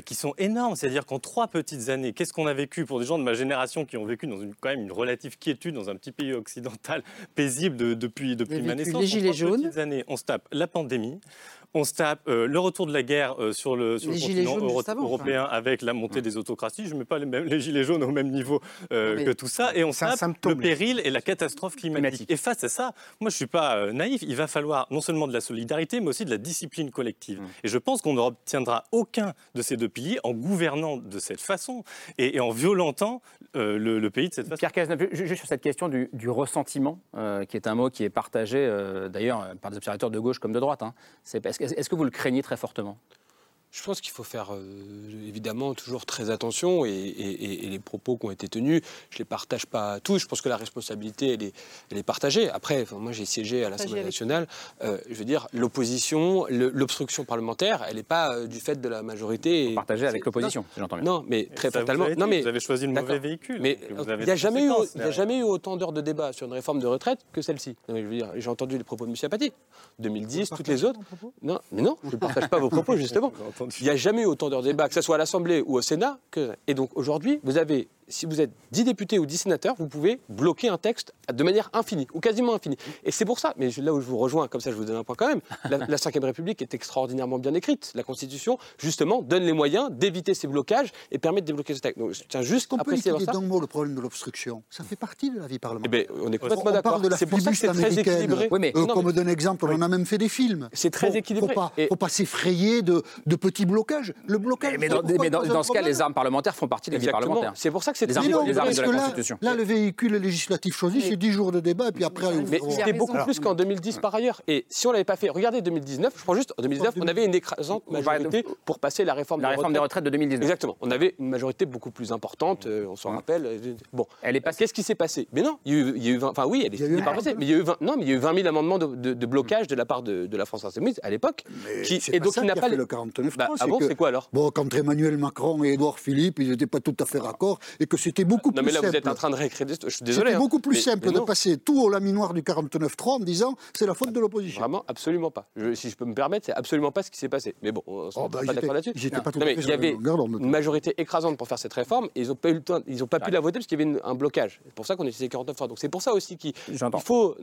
qui sont énormes. C'est-à-dire qu'en trois petites années, qu'est-ce qu'on a vécu pour des gens de ma génération qui ont vécu dans une, quand même une relative quiétude dans un petit pays occidental paisible depuis, depuis ma naissance, les gilets jaunes. Années, on se tape la pandémie, on se tape euh, le retour de la guerre euh, sur le, sur le continent européen avec la montée des autocraties. Je ne mets pas les, les, gilets jaunes au même niveau euh, que tout ça. Et on se tape le péril et la catastrophe climatique. Et face à ça, moi je ne suis pas naïf. Il va falloir non seulement de la solidarité, mais aussi de la discipline collective. Mmh. Et je pense qu'on n'obtiendra aucun de ces deux piliers en gouvernant de cette façon et, en violentant le, pays de cette façon. Pierre Cazeneuve, juste sur cette question du, ressentiment, qui est un mot qui est partagé d'ailleurs par des observateurs de gauche comme de droite. Hein. C'est parce est-ce que vous le craignez très fortement? Je pense qu'il faut faire euh, évidemment toujours très attention et, les propos qui ont été tenus, je ne les partage pas tous. Je pense que la responsabilité, elle est, elle est partagée. Après, moi j'ai siégé à l'Assemblée nationale. Euh, je veux dire, l'opposition, l'obstruction parlementaire, elle n'est pas euh, du fait de la majorité. Partagée avec l'opposition, si j'entends bien. Non, mais très fatalement. Non, mais, vous avez choisi le mauvais véhicule. Mais il n'y a, jamais eu, a jamais eu autant d'heures de débat sur une réforme de retraite que celle-ci. J'ai entendu les propos de M. Apathy. 2010, toutes les autres. Non, mais non, je ne partage pas vos propos, justement. Il n'y a jamais eu autant de débat, que ce soit à l'Assemblée ou au Sénat. Et donc aujourd'hui, vous avez si vous êtes 10 députés ou 10 sénateurs, vous pouvez bloquer un texte de manière infinie, ou quasiment infinie. Et c'est pour ça, mais là où je vous rejoins, comme ça je vous donne un point quand même, la, la 5 République est extraordinairement bien écrite. La Constitution, justement, donne les moyens d'éviter ces blocages et permet de débloquer ce texte. Donc je tiens juste à préciser ça. Dans mot, le problème de l'obstruction, ça fait partie de la vie parlementaire. Eh ben, on est complètement d'accord. C'est pour ça que c'est très équilibré. Oui, mais, euh, comme donne exemple, on en a même fait des films. C'est très équilibré. Il ne faut pas, s'effrayer de, de, petits blocages. Le blocage. Mais dans, dans ce cas, les armes parlementaires font partie de la vie parlementaire. C'est pour ça que c'est les armes, les armes de la Constitution. Là, le véhicule législatif choisi, c'est 10 jours de débat, et puis après. Mais c'était beaucoup plus qu'en 2010 par ailleurs. Et si on l'avait pas fait, regardez 2019. Je prends juste en 2019, on avait une écrasante majorité pour passer la réforme, la réforme des retraites de 2019. Exactement. On avait une majorité beaucoup plus importante. Euh, on s'en rappelle. Bon, elle est passée. Qu'est-ce qui s'est passé? Mais non, il y a eu, il y a eu 20, enfin oui, elle est pas passée, mais il y a eu 20, non, mais il y a eu 20 000 amendements de, de, blocage de la part de, de la France insoumise à l'époque. Qui, et donc il n'a pas le 49 bah, ah bon, c'est quoi alors? Bon, quand Emmanuel Macron et Édouard Philippe, ils n'étaient pas tout à fait raccord et que c'était beaucoup plus simple. Non, mais là, vous êtes en train de réécrire. Je suis désolé. C'était beaucoup plus simple de passer tout au laminoir du 49-3 en disant c'est la faute de l'opposition. Vraiment, absolument pas. si je peux me permettre, c'est absolument pas ce qui s'est passé. Mais bon, on ne oh, bah, pas d'accord là-dessus. Il y avait une majorité écrasante pour faire cette réforme et ils n'ont pas eu le temps, ils n'ont pas pu la voter parce qu'il y avait un blocage. C'est pour ça qu'on utilisé 49 3 Donc c'est pour ça aussi qu'il faut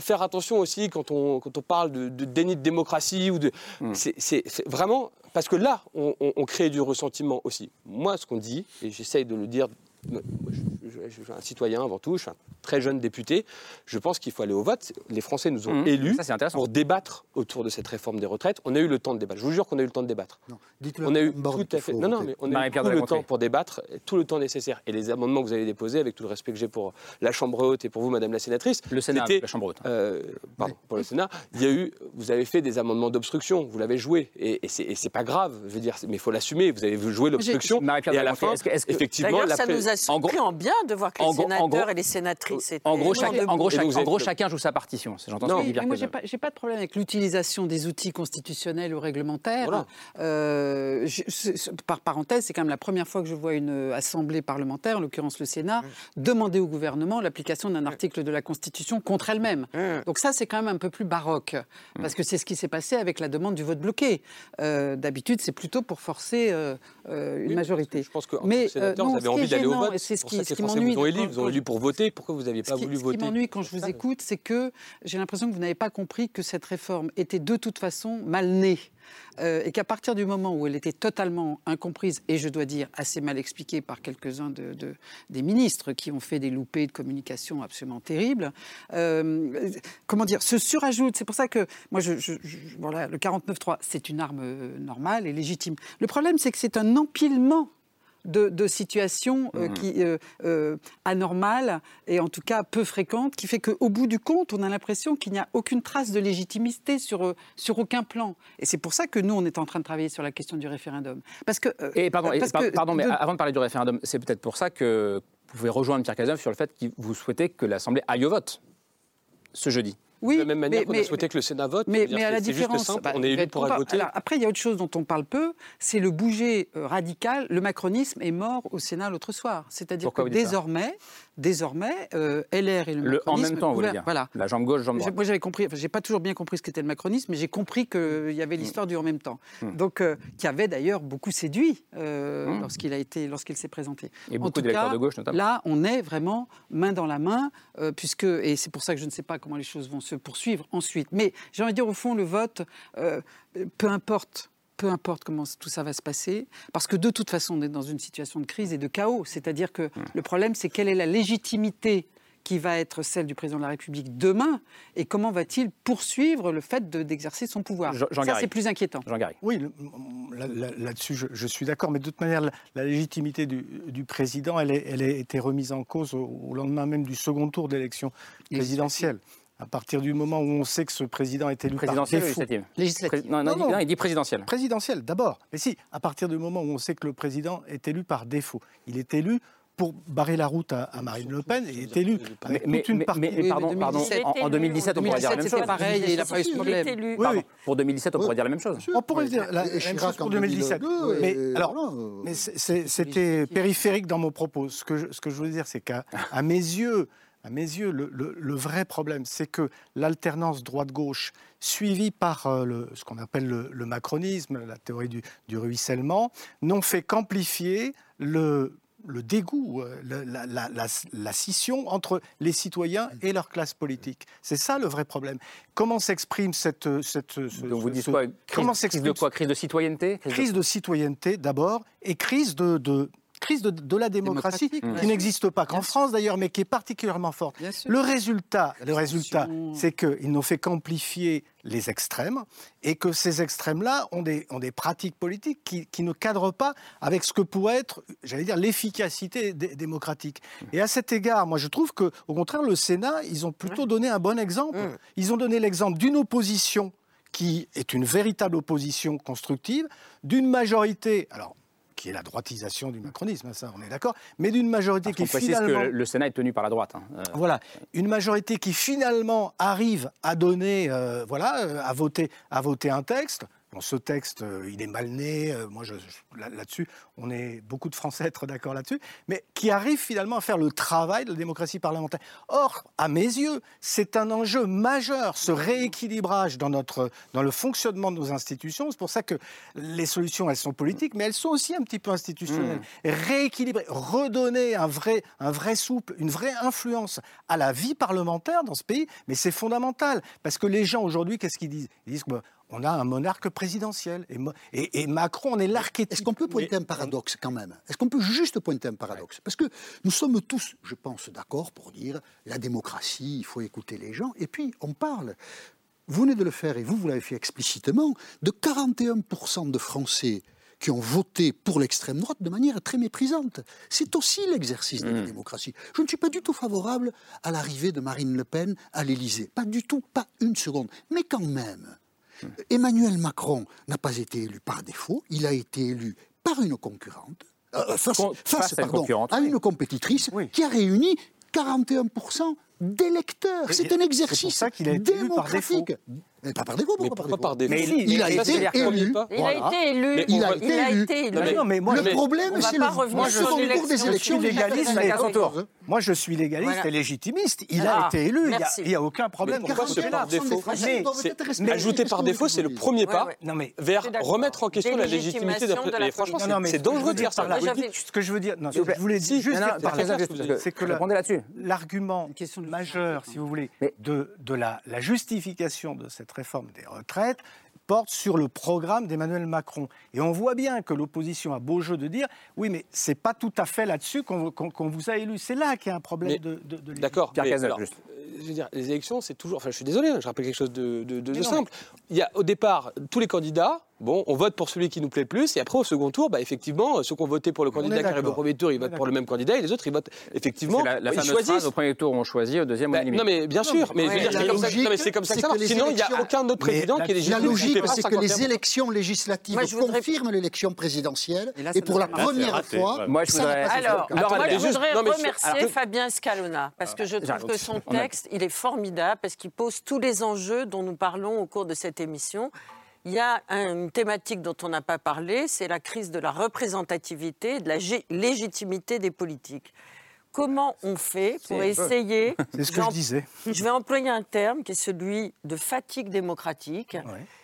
faire attention aussi quand on, quand on parle de, déni de démocratie ou de. Hmm. C'est vraiment. Parce que là, on, crée du ressentiment aussi. Moi, ce qu'on dit, et j'essaye de le dire je, suis un citoyen avant tout, je suis un très jeune député. Je pense qu'il faut aller au vote. Les Français nous ont mmh. élus pour débattre autour de cette réforme des retraites. On a eu le temps de débattre. Je vous jure qu'on a eu le temps de débattre. Non, on a eu tout à fait. Non, non, mais on a eu tout le temps pour débattre, tout le temps nécessaire. Et les amendements que vous avez déposés, avec tout le respect que j'ai pour la Chambre haute et pour vous, Madame la sénatrice, le Sénat, la Chambre haute. Euh, pardon, pour le Sénat, il y a eu. Vous avez fait des amendements d'obstruction. Vous l'avez joué, et, et c'est pas grave. Je veux dire, mais il faut l'assumer. Vous avez joué l'obstruction. Et à la fin, effectivement, ça nous a surpris en bien de voir que les sénateurs et les sénatrices étaient... En gros, en gros, en gros chacun joue sa partition. J'entends non, ce moi, j'ai pas, pas de problème avec l'utilisation des outils constitutionnels ou réglementaires. Euh, par parenthèse, c'est quand même la première fois que je vois une assemblée parlementaire, en l'occurrence le Sénat, demander au gouvernement l'application d'un article de la Constitution contre elle-même. Donc ça, c'est quand même un peu plus baroque, parce que c'est ce qui s'est passé avec la demande du vote bloqué. Euh, d'habitude, c'est plutôt pour forcer euh, une majorité. Je pense que Mais, sénateurs, vous avez envie d'aller au vote. C'est ce qui, qui m'ennuie. Vous, vous ont élu pour voter. Pourquoi vous n'aviez pas voulu voter Ce qui m'ennuie quand je vous écoute, c'est que j'ai l'impression que vous n'avez pas compris que cette réforme était de toute façon mal née. Euh, et qu'à partir du moment où elle était totalement incomprise, et je dois dire assez mal expliquée par quelques-uns de, des ministres qui ont fait des loupés de communication absolument terribles, euh, comment dire, se surajoute. C'est pour ça que moi, voilà, le 49.3, c'est une arme euh, normale et légitime. Le problème, c'est que c'est un empilement de, situations euh, mmh. qui, euh, euh, anormales et en tout cas peu fréquentes, qui fait qu'au bout du compte, on a l'impression qu'il n'y a aucune trace de légitimité sur, sur aucun plan. Et c'est pour ça que nous, on est en train de travailler sur la question du référendum. Parce que, et pardon, pardon mais avant de parler du référendum, c'est peut-être pour ça que vous pouvez rejoindre Pierre Cazeneuve sur le fait que vous souhaitez que l'Assemblée aille au vote ce jeudi. Oui, de la même manière qu'on a souhaité que le Sénat vote. Mais, mais à la différence, simple, bah, on est élu pour voter. après, il y a autre chose dont on parle peu, c'est le bouger euh, radical. Le macronisme est mort au Sénat l'autre soir. C'est-à-dire que désormais, désormais, euh, LR et le, le En même temps, vous voulez dire Voilà. La jambe gauche, jambe droite. Moi, j'avais compris, enfin, j'ai pas toujours bien compris ce qu'était le macronisme, mais j'ai compris qu'il y avait mm. l'histoire du en même temps. Mm. Donc, euh, qui avait d'ailleurs beaucoup séduit mm. lorsqu'il a été, lorsqu'il s'est présenté. Et en beaucoup d'électeurs de gauche, notamment. Là, on est vraiment main dans la main, puisque, et c'est pour ça que je ne sais pas comment les choses vont se poursuivre ensuite mais j'ai envie de dire, au fond, le vote, euh, peu importe peu importe comment tout ça va se passer, parce que de toute façon, on est dans une situation de crise et de chaos. C'est-à-dire que le problème, c'est quelle est la légitimité qui va être celle du président de la République demain et comment va-t-il poursuivre le fait d'exercer son pouvoir? Jean Ça, c'est plus inquiétant. Jean Garry. Oui, là-dessus, je, suis d'accord, mais de toute manière, la, légitimité du, président, elle, elle, a été remise en cause au, lendemain même du second tour d'élection présidentielle à partir du moment où on sait que ce président est élu par défaut. Législatif. Non, non, non, il dit présidentiel. Présidentiel, d'abord. Mais si, à partir du moment où on sait que le président est élu par défaut, il est élu pour barrer la route à, Marine Le Pen il est élu mais, mais, une partie. Mais, pardon, pardon en, 2017, on pourrait dire la même chose. pareil, il n'a pas eu ce problème. Oui, Pour 2017, on pourrait dire la même chose. On pourrait dire la même chose pour 2017. Mais alors, c'était périphérique dans mon propos. Ce que je, ce que je voulais dire, c'est qu'à mes yeux, à mes yeux, le, vrai problème, c'est que l'alternance droite-gauche, suivie par euh, ce qu'on appelle le, macronisme, la théorie du, ruissellement, n'ont fait qu'amplifier le dégoût, la, scission entre les citoyens et leur classe politique. C'est ça le vrai problème. Comment s'exprime cette, cette Donc vous dites quoi? Comment crise de quoi? Crise de citoyenneté? Crise, de... citoyenneté d'abord et crise de, de crise de, la démocratie qui n'existe pas qu'en France d'ailleurs, mais qui est particulièrement forte. Le résultat, le résultat, c'est qu'ils n'ont fait qu'amplifier les extrêmes et que ces extrêmes-là ont des, ont des pratiques politiques qui, qui, ne cadrent pas avec ce que pourrait être, j'allais dire, l'efficacité démocratique. Et à cet égard, moi je trouve que, au contraire, le Sénat, ils ont plutôt donné un bon exemple. Mm. Ils ont donné l'exemple d'une opposition qui est une véritable opposition constructive, d'une majorité, alors qui est la droitisation du macronisme, hein, ça on est d'accord, mais d'une majorité qui finalement... que le Sénat est tenu par la droite. Hein, euh. Voilà, une majorité qui finalement arrive à donner, euh, voilà, euh, à voter, à voter un texte ce texte, euh, il est mal né. Euh, moi, je, là-dessus, on est beaucoup de Français à être d'accord là-dessus, mais qui arrive finalement à faire le travail de la démocratie parlementaire. Or, à mes yeux, c'est un enjeu majeur, ce rééquilibrage dans, notre, dans le fonctionnement de nos institutions. C'est pour ça que les solutions, elles sont politiques, mais elles sont aussi un petit peu institutionnelles. Mmh. Rééquilibrer, redonner un vrai, un vrai souple, une vraie influence à la vie parlementaire dans ce pays, mais c'est fondamental. Parce que les gens aujourd'hui, qu'est-ce qu'ils disent? Ils disent que on a un monarque présidentiel. Et, Macron, on est l'archétype. Est-ce qu'on peut pointer un paradoxe quand même? Est-ce qu'on peut juste pointer un paradoxe? Parce que nous sommes tous, je pense, d'accord pour dire la démocratie, il faut écouter les gens. Et puis, on parle. Vous venez de le faire, et vous, vous l'avez fait explicitement, de 41% de Français qui ont voté pour l'extrême droite de manière très méprisante. C'est aussi l'exercice de la mmh. démocratie. Je ne suis pas du tout favorable à l'arrivée de Marine Le Pen à l'Élysée. Pas du tout, pas une seconde. Mais quand même, Emmanuel Macron n'a pas été élu par défaut, il a été élu par une concurrente, euh, face, à, une compétitrice qui a réuni 41% d'électeurs. C'est un exercice démocratique. Mais pas par défaut, pourquoi par défaut il, a été élu. Il a été élu. Il a été élu. le problème, c'est le second tour des élections. Moi, je suis légaliste et légitimiste. Il a été élu. Il n'y a aucun problème. Pourquoi ce par défaut Ajouter par défaut, c'est le premier pas vers remettre en question la légitimité de la Franchement, c'est dangereux de dire ça. Ce que je veux dire, je voulais dire juste c'est que l'argument majeur, si vous voulez, de la justification de cette réforme des retraites porte sur le programme d'Emmanuel Macron. Et on voit bien que l'opposition a beau jeu de dire oui, mais c'est pas tout à fait là-dessus qu'on vous a élu. C'est là qu'il y a un problème de, de, de D'accord. Euh, je veux dire, les élections, c'est toujours. Enfin, je suis désolé, hein, je rappelle quelque chose de, simple. Il y a au départ tous les candidats Bon, on vote pour celui qui nous plaît le plus, et après, au second tour, bah, effectivement, ceux qui ont voté pour le candidat qui arrive au premier tour, ils votent pour le même candidat, et les autres, ils votent effectivement. La, la fameuse phrase, au premier tour, on choisit, au deuxième, on bah, Non, mais bien sûr, mais, c'est comme ça, que ça marche. Sinon, il n'y a aucun autre président qui est légitime. La logique, c'est que les élections législatives confirment l'élection présidentielle, et pour la première fois. Moi, je voudrais. Alors, je voudrais remercier Fabien Scalona, parce que je trouve que son texte, il est formidable, parce qu'il pose tous les enjeux dont nous parlons au cours de cette émission. Il y a une thématique dont on n'a pas parlé, c'est la crise de la représentativité, de la légitimité des politiques. Comment on fait pour essayer... C'est ce que je disais. Je vais employer un terme qui est celui de fatigue démocratique.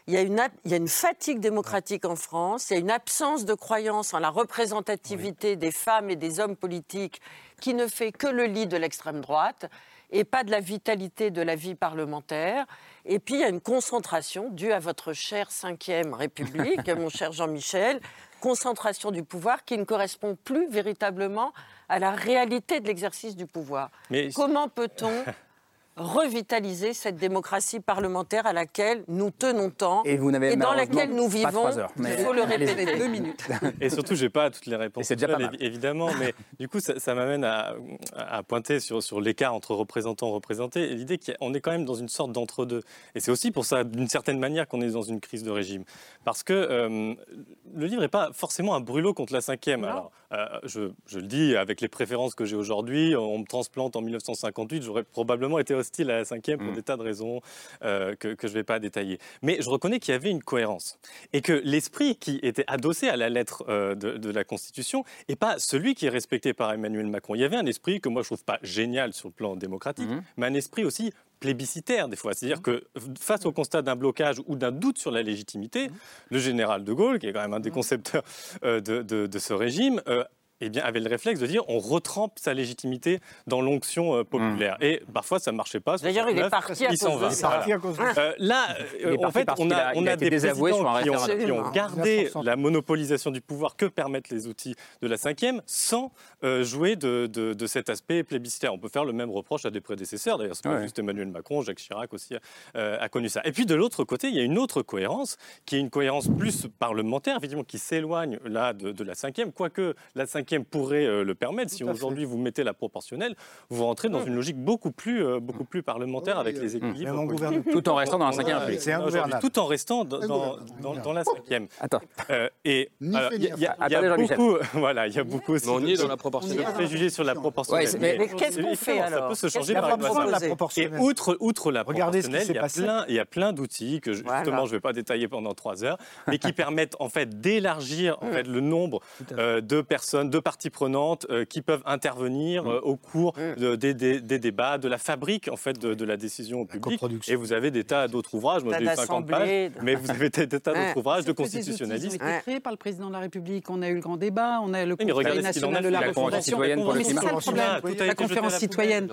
Il, y a une, il, y a une, fatigue démocratique en France, il y a une absence de croyance en la représentativité des femmes et des hommes politiques qui ne fait que le lit de l'extrême droite et pas de la vitalité de la vie parlementaire. Et puis, il y a une concentration due à votre chère Ve République, mon cher Jean-Michel, concentration du pouvoir qui ne correspond plus véritablement à la réalité de l'exercice du pouvoir. Comment peut-on revitaliser cette démocratie parlementaire à laquelle nous tenons tant et, vous et dans laquelle nous vivons. il faut le répéter. Deux minutes. Et surtout, je n'ai pas toutes les réponses. C'est déjà pas mal. Évidemment, mais du coup, ça, m'amène à, pointer sur, sur l'écart entre représentants et représentés et l'idée qu'on est quand même dans une sorte d'entre-deux. Et c'est aussi pour ça, d'une certaine manière, qu'on est dans une crise de régime. Parce que euh, le livre n'est pas forcément un brûlot contre la cinquième. Alors, euh, je, je, le dis avec les préférences que j'ai aujourd'hui, on me transplante en 1958, j'aurais probablement été hostile à la cinquième pour mm. des tas de raisons euh, que, je ne vais pas détailler. Mais je reconnais qu'il y avait une cohérence et que l'esprit qui était adossé à la lettre de, de, la Constitution n'est pas celui qui est respecté par Emmanuel Macron. Il y avait un esprit que moi je trouve pas génial sur le plan démocratique, mm. mais un esprit aussi plébiscitaire des fois. C'est-à-dire mmh. que face au constat d'un blocage ou d'un doute sur la légitimité, le général de Gaulle, qui est quand même un des concepteurs euh, de, ce régime, euh, eh bien, avait le réflexe de dire on retrempe sa légitimité dans l'onction euh, populaire. Mmh. Et parfois, ça ne marchait pas. D'ailleurs, il est parti à cause de ça. Euh, là, euh, en fait, on a, on a des présidents qui ont, qui ont, gardé la monopolisation du pouvoir que permettent les outils de la cinquième sans jouer de, de, cet aspect plébiscitaire. On peut faire le même reproche à des prédécesseurs. D'ailleurs, c'est juste Emmanuel Macron, Jacques Chirac aussi a connu ça. Et puis, de l'autre côté, il y a une autre cohérence qui est une cohérence plus parlementaire, effectivement, qui s'éloigne là de, de la cinquième, quoique la cinquième pourrait euh, le permettre. si aujourd'hui vous mettez la proportionnelle, vous rentrez dans une logique beaucoup plus, euh, beaucoup plus parlementaire avec les équilibres. Tout en restant dans la cinquième Tout en restant dans, dans, la cinquième. Attends. Euh, et il y, a beaucoup, voilà, il y a beaucoup aussi on y est dans la proportionnelle. préjugés sur la proportionnelle. mais, qu'est-ce qu'on fait alors Ça peut se changer par la proportionnelle. Et outre, outre la proportionnelle, il y a plein, il y a plein d'outils que justement je ne vais pas détailler pendant trois heures, mais qui permettent en fait d'élargir en fait le nombre de personnes, de parties prenantes euh, qui peuvent intervenir mm. euh, au cours mm. des, débats, de la fabrique en fait de, la décision publique. Et vous avez des tas d'autres ouvrages, moi j'ai 50 pages, mais vous avez des, tas d'autres ouvrages de a été créé par le président de la République. On a eu le grand débat, on a le Conseil national de la refondation. Mais c'est ça le problème, la conférence citoyenne.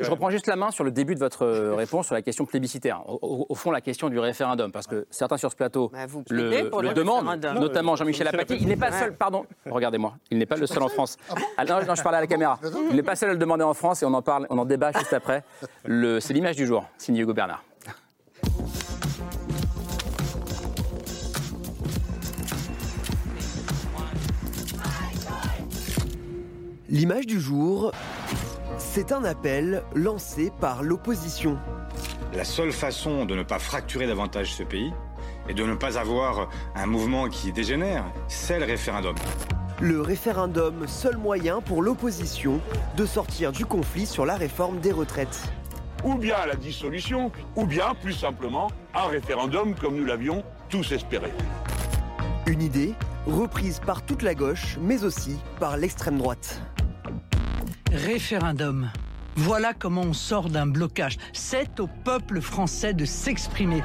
Je reprends juste la main sur le début de votre euh, réponse sur la question plébiscitaire. Au, fond, la question du référendum, parce que certains sur ce plateau bah, le, demandent, notamment Jean-Michel Apathy. Il n'est pas seul, pardon, regardez-moi, il n'est pas le seul en France. Ah, ah non, je parlais à la caméra. Il n'est pas seul à le demander en France et on en parle, on en débat juste après. C'est l'image du jour, signé Hugo Bernard. L'image du jour, c'est un appel lancé par l'opposition. La seule façon de ne pas fracturer davantage ce pays et de ne pas avoir un mouvement qui dégénère, c'est le référendum. Le référendum, seul moyen pour l'opposition de sortir du conflit sur la réforme des retraites. Ou bien la dissolution, ou bien plus simplement un référendum comme nous l'avions tous espéré. Une idée reprise par toute la gauche, mais aussi par l'extrême droite. Référendum. Voilà comment on sort d'un blocage. C'est au peuple français de s'exprimer.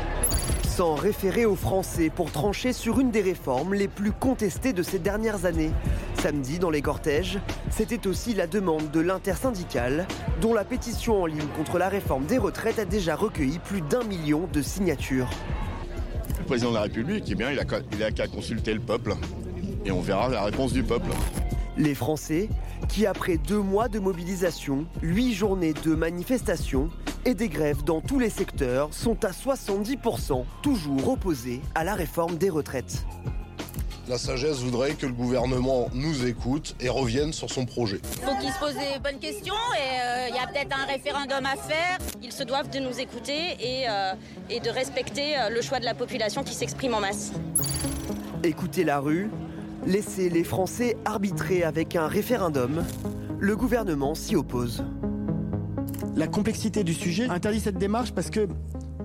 Sans référer aux Français pour trancher sur une des réformes les plus contestées de ces dernières années. Samedi, dans les cortèges, c'était aussi la demande de l'intersyndicale, dont la pétition en ligne contre la réforme des retraites a déjà recueilli plus d'un million de signatures. Le président de la République, eh bien, il a qu'à consulter le peuple et on verra la réponse du peuple. Les Français qui, après deux mois de mobilisation, huit journées de manifestations et des grèves dans tous les secteurs, sont à 70% toujours opposés à la réforme des retraites. La sagesse voudrait que le gouvernement nous écoute et revienne sur son projet. Il faut qu'ils se posent des bonnes questions et euh, il y a peut-être un référendum à faire. Ils se doivent de nous écouter et, euh, et de respecter euh, le choix de la population qui s'exprime en masse. Écoutez la rue, Laisser les Français arbitrer avec un référendum, le gouvernement s'y oppose. La complexité du sujet interdit cette démarche parce que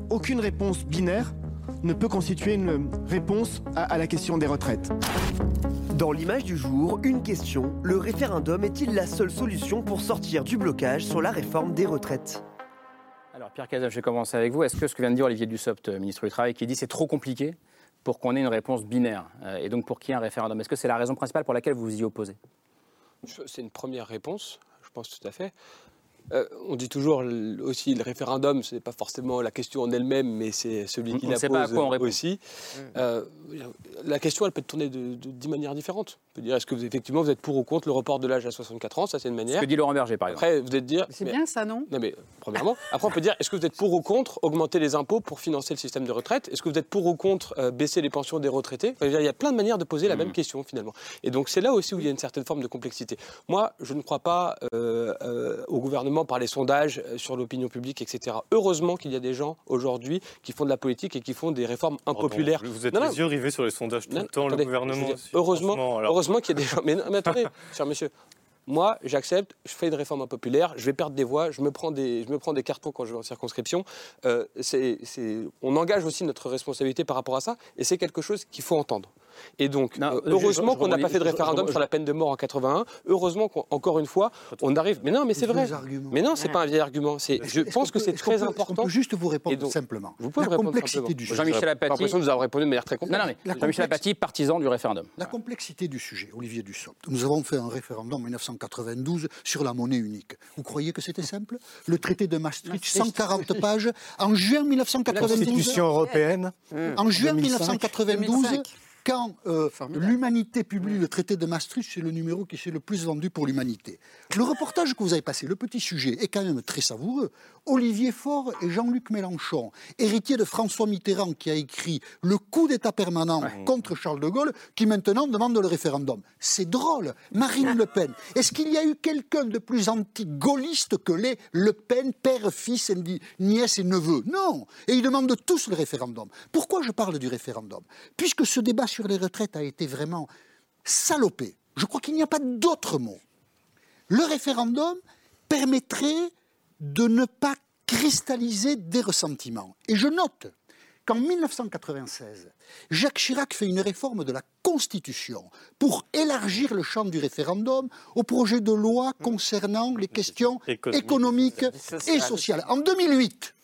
aucune réponse binaire ne peut constituer une réponse à, la question des retraites. Dans l'image du jour, une question. Le référendum est-il la seule solution pour sortir du blocage sur la réforme des retraites? Alors Pierre Cazev, je vais commencer avec vous. Est-ce que ce que vient de dire Olivier Dussopt, ministre du Travail, qui dit c'est trop compliqué pour qu'on ait une réponse binaire euh, et donc pour qu'il y ait un référendum. Est-ce que c'est la raison principale pour laquelle vous vous y opposez? C'est une première réponse, je pense tout à fait. Euh, on dit toujours aussi le référendum, ce n'est pas forcément la question en elle-même, mais c'est celui qui la pose aussi. Mm. Euh, la question, elle peut être tournée de dix manières différentes. On peut dire est-ce que vous, effectivement vous êtes pour ou contre le report de l'âge à 64 ans? Ça, c'est une manière. Ce que dit Laurent Berger, par exemple. Après, vous êtes dire. C'est bien ça, non? Non, mais premièrement. Après, on peut dire est-ce que vous êtes pour ou contre augmenter les impôts pour financer le système de retraite? Est-ce que vous êtes pour ou contre euh, baisser les pensions des retraités? Il y a plein de manières de poser la mm. même question, finalement. Et donc, c'est là aussi où il y a une certaine forme de complexité. Moi, je ne crois pas au gouvernement par les sondages euh, sur l'opinion publique, etc. Heureusement qu'il y a des gens aujourd'hui qui font de la politique et qui font des réformes impopulaires. vous êtes les yeux rivés sur les sondages tout le temps, le gouvernement. heureusement, heureusement qu'il y a des gens. Mais, mais attendez, cher monsieur, moi, j'accepte, je fais une réforme impopulaire, je vais perdre des voix, je me prends des, je me prends des cartons quand je vais en circonscription. Euh, on engage aussi notre responsabilité par rapport à ça, et c'est quelque chose qu'il faut entendre. Et donc, euh, heureusement qu'on n'a pas fait de référendum sur la peine de mort en 81. Heureusement qu'encore une fois, on arrive. Mais non, mais c'est vrai. Mais non, c'est pas un vieil argument. Je pense que c'est très important. Je peux juste vous répondre simplement. Vous pouvez la répondre complexité du sujet. Jean-Michel Apathy. l'impression de nous avoir répondu de manière très complète. Non, non, mais Jean-Michel Apathy, partisan du référendum. La complexité du sujet, Olivier Dussopt. Nous avons fait un référendum en 1992 sur la monnaie unique. Vous croyez que c'était simple? Le traité de Maastricht, 140 pages, en juin 1992. La Constitution européenne. En juin 1992 quand euh, l'humanité publie le traité de Maastricht, c'est le numéro qui s'est le plus vendu pour l'humanité. Le reportage que vous avez passé, le petit sujet, est quand même très savoureux. Olivier Faure et Jean-Luc Mélenchon, héritier de François Mitterrand qui a écrit Le coup d'État permanent contre Charles de Gaulle, qui maintenant demande le référendum. C'est drôle. Marine Le Pen. Est-ce qu'il y a eu quelqu'un de plus anti-gaulliste que les Le Pen, père, fils, nièce et neveu? Non. Et ils demandent tous le référendum. Pourquoi je parle du référendum? Puisque ce débat sur les retraites a été vraiment salopé. Je crois qu'il n'y a pas d'autre mot. Le référendum permettrait de ne pas cristalliser des ressentiments. Et je note qu'en 1996, Jacques Chirac fait une réforme de la Constitution pour élargir le champ du référendum au projet de loi concernant les questions économiques et sociales. En 2008,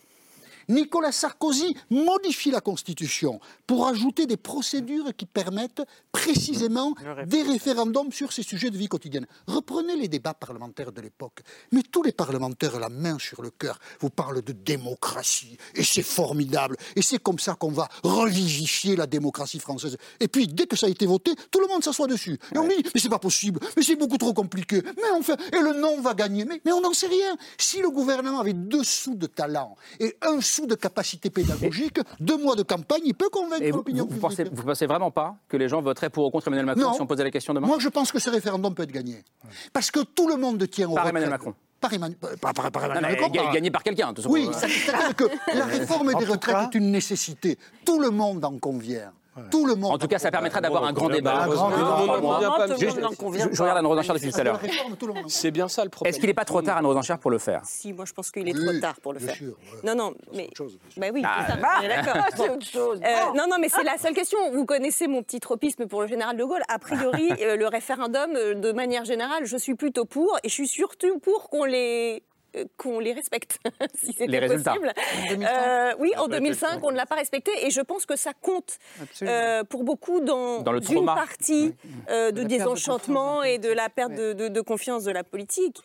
Nicolas Sarkozy modifie la Constitution pour ajouter des procédures qui permettent précisément des référendums sur ces sujets de vie quotidienne. Reprenez les débats parlementaires de l'époque. Mais tous les parlementaires, la main sur le cœur, vous parlent de démocratie. Et c'est formidable. Et c'est comme ça qu'on va revivifier la démocratie française. Et puis, dès que ça a été voté, tout le monde s'assoit dessus. Et on dit, mais c'est pas possible, mais c'est beaucoup trop compliqué. Mais enfin, et le non va gagner. Mais, mais on n'en sait rien. Si le gouvernement avait deux sous de talent et un de capacité pédagogique, deux mois de campagne, il peut convaincre l'opinion publique. Pensez, vous ne pensez vraiment pas que les gens voteraient pour ou contre Emmanuel Macron si on posait la question demain Moi, je pense que ce référendum peut être gagné. Parce que tout le monde tient au Par Emmanuel Macron par Emmanuel, par, Macron. Gagné par quelqu'un, Oui, c'est-à-dire que la réforme des retraites est une nécessité. Tout le monde en convient. Tout le monde. En tout cas, ça permettra d'avoir un grand débat. Je regarde Anne Rosenchère depuis tout à l'heure. C'est bien ça le problème. Est-ce qu'il n'est pas trop tard, Anne Rosenchère, pour le faire? Si, moi je pense qu'il est trop tard pour le faire. Non, non, mais. Bah oui, d'accord. C'est autre chose. Non, non, mais c'est la seule question. Vous connaissez mon petit tropisme pour le général de Gaulle. A priori, euh, le référendum, euh, de manière générale, je suis plutôt pour, et je suis surtout pour qu'on les qu'on les respecte, si c'était les résultats. possible. Euh, oui, en 2005, on ne l'a pas respecté et je pense que ça compte euh, pour beaucoup dans, dans le une partie euh, de, désenchantement et de la perte de, de, confiance de la politique.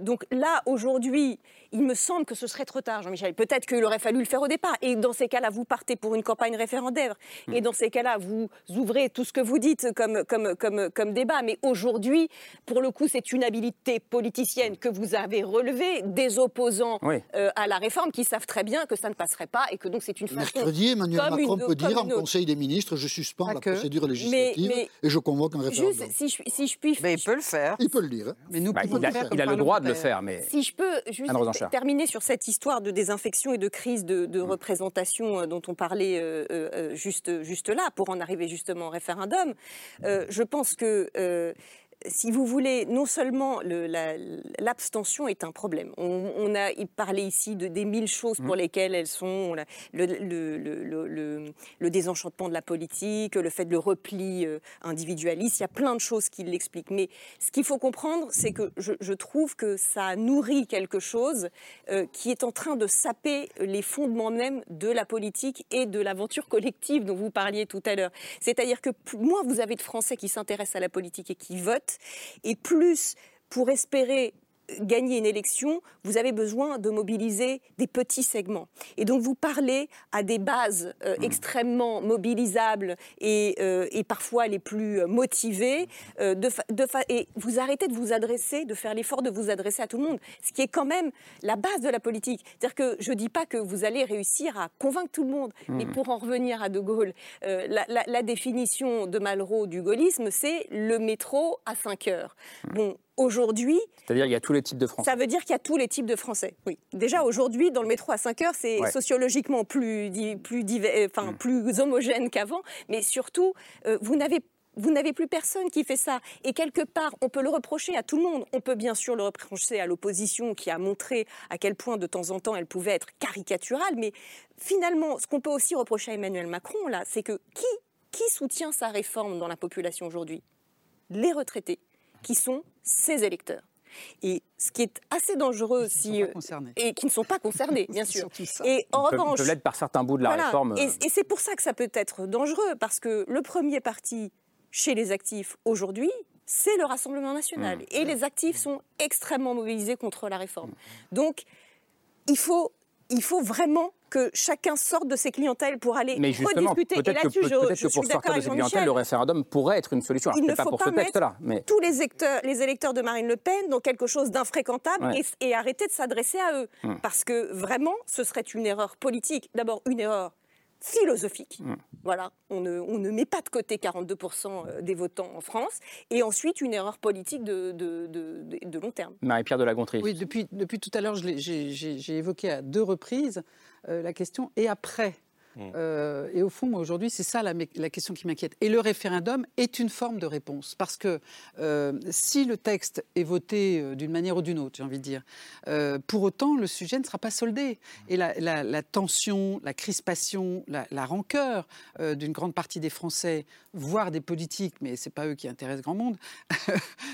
donc là, aujourd'hui, il me semble que ce serait trop tard, Jean-Michel. Peut-être qu'il aurait fallu le faire au départ. Et dans ces cas-là, vous partez pour une campagne référendaire. Hmm. Et dans ces cas-là, vous ouvrez tout ce que vous dites comme, comme, comme, comme débat. Mais aujourd'hui, pour le coup, c'est une habilité politicienne que vous avez relevée des opposants euh, à la réforme qui savent très bien que ça ne passerait pas et que donc c'est une façon. Mercredi, Emmanuel Macron peut dire en Conseil des ministres je suspends la procédure législative et je convoque un référendum. Juste, si, je, si je puis. Mais il peut le faire. Il peut le dire. Mais nous, bah, il, a, il a le droit de le faire. Mais... Si je peux juste terminer sur cette histoire de désinfection et de crise de, mm. représentation euh, dont on parlait euh, euh, juste, juste là, pour en arriver justement au référendum, je pense que si vous voulez, non seulement l'abstention est un problème. On, a parlé ici de, des mille choses pour mmh. lesquelles elles sont le, le, désenchantement de la politique, le fait de le repli euh, individualiste. Il y a plein de choses qui l'expliquent. Mais ce qu'il faut comprendre, c'est que je, trouve que ça nourrit quelque chose euh, qui est en train de saper les fondements même de la politique et de l'aventure collective dont vous parliez tout à l'heure. C'est-à-dire que moins vous avez de Français qui s'intéressent à la politique et qui votent, et plus pour espérer gagner une élection, vous avez besoin de mobiliser des petits segments. Et donc vous parlez à des bases euh, mmh. extrêmement mobilisables et, euh, et, parfois les plus motivées, euh, de, de et vous arrêtez de vous adresser, de faire l'effort de vous adresser à tout le monde, ce qui est quand même la base de la politique. C'est-à-dire que je ne dis pas que vous allez réussir à convaincre tout le monde, mais mmh. pour en revenir à De Gaulle, la, la, définition de Malraux du gaullisme, c'est le métro à 5 heures. Mmh. Bon, aujourd'hui. C'est-à-dire qu'il y a tous les types de Français. Ça veut dire qu'il y a tous les types de Français, oui. Déjà aujourd'hui, dans le métro à 5 heures, c'est sociologiquement plus, plus, enfin, mm. plus homogène qu'avant, mais surtout, euh, vous n'avez vous n'avez plus personne qui fait ça. Et quelque part, on peut le reprocher à tout le monde. On peut bien sûr le reprocher à l'opposition qui a montré à quel point de temps en temps elle pouvait être caricaturale. Mais finalement, ce qu'on peut aussi reprocher à Emmanuel Macron, là, c'est que qui qui soutient sa réforme dans la population aujourd'hui? Les retraités, qui sont ses électeurs. Et ce qui est assez dangereux si et qui ne sont pas concernés, bien sûr. Et en revanche, l'être par certains bouts de la réforme. Et, et c'est pour ça que ça peut être dangereux parce que le premier parti chez les actifs aujourd'hui, c'est le Rassemblement national. Mmh. Et les actifs sont extrêmement mobilisés contre la réforme. Donc, il faut, il faut vraiment que chacun sorte de ses clientèles pour aller mais rediscuter. Peut-être que, peut que, pour sortir de ses clientèles, le référendum pourrait être une solution. il ne pas faut pour pas ce texte-là. Mais... Tous les, électeurs, les électeurs de Marine Le Pen dans quelque chose d'infréquentable et, arrêter de s'adresser à eux. Mmh. Parce que vraiment, ce serait une erreur politique. D'abord, une erreur philosophique. Mm. Voilà, on ne, on ne, met pas de côté 42% euh, des votants en France. Et ensuite, une erreur politique de, de, de, long terme. Marie-Pierre de la Gontrie. Oui, depuis, depuis tout à l'heure, j'ai évoqué à deux reprises euh, la question et après Mm. Euh, et au fond, moi, aujourd'hui, c'est ça la, la, question qui m'inquiète. Et le référendum est une forme de réponse. Parce que euh, si le texte est voté euh, d'une manière ou d'une autre, j'ai envie de dire, pour autant, le sujet ne sera pas soldé. Et la, tension, la crispation, la, rancœur d'une grande partie des Français, voire des politiques, mais ce n'est pas eux qui intéressent grand monde,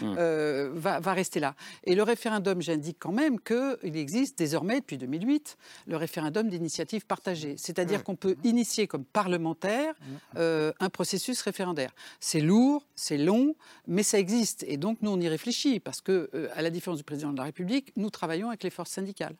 mm. va, va, rester là. Et le référendum, j'indique quand même qu'il existe désormais, depuis 2008, le référendum d'initiative partagée. C'est-à-dire mm. qu'on peut initier comme parlementaire euh, un processus référendaire. C'est lourd, c'est long, mais ça existe. Et donc, nous, on y réfléchit, parce que, euh, à la différence du président de la République, nous travaillons avec les forces syndicales.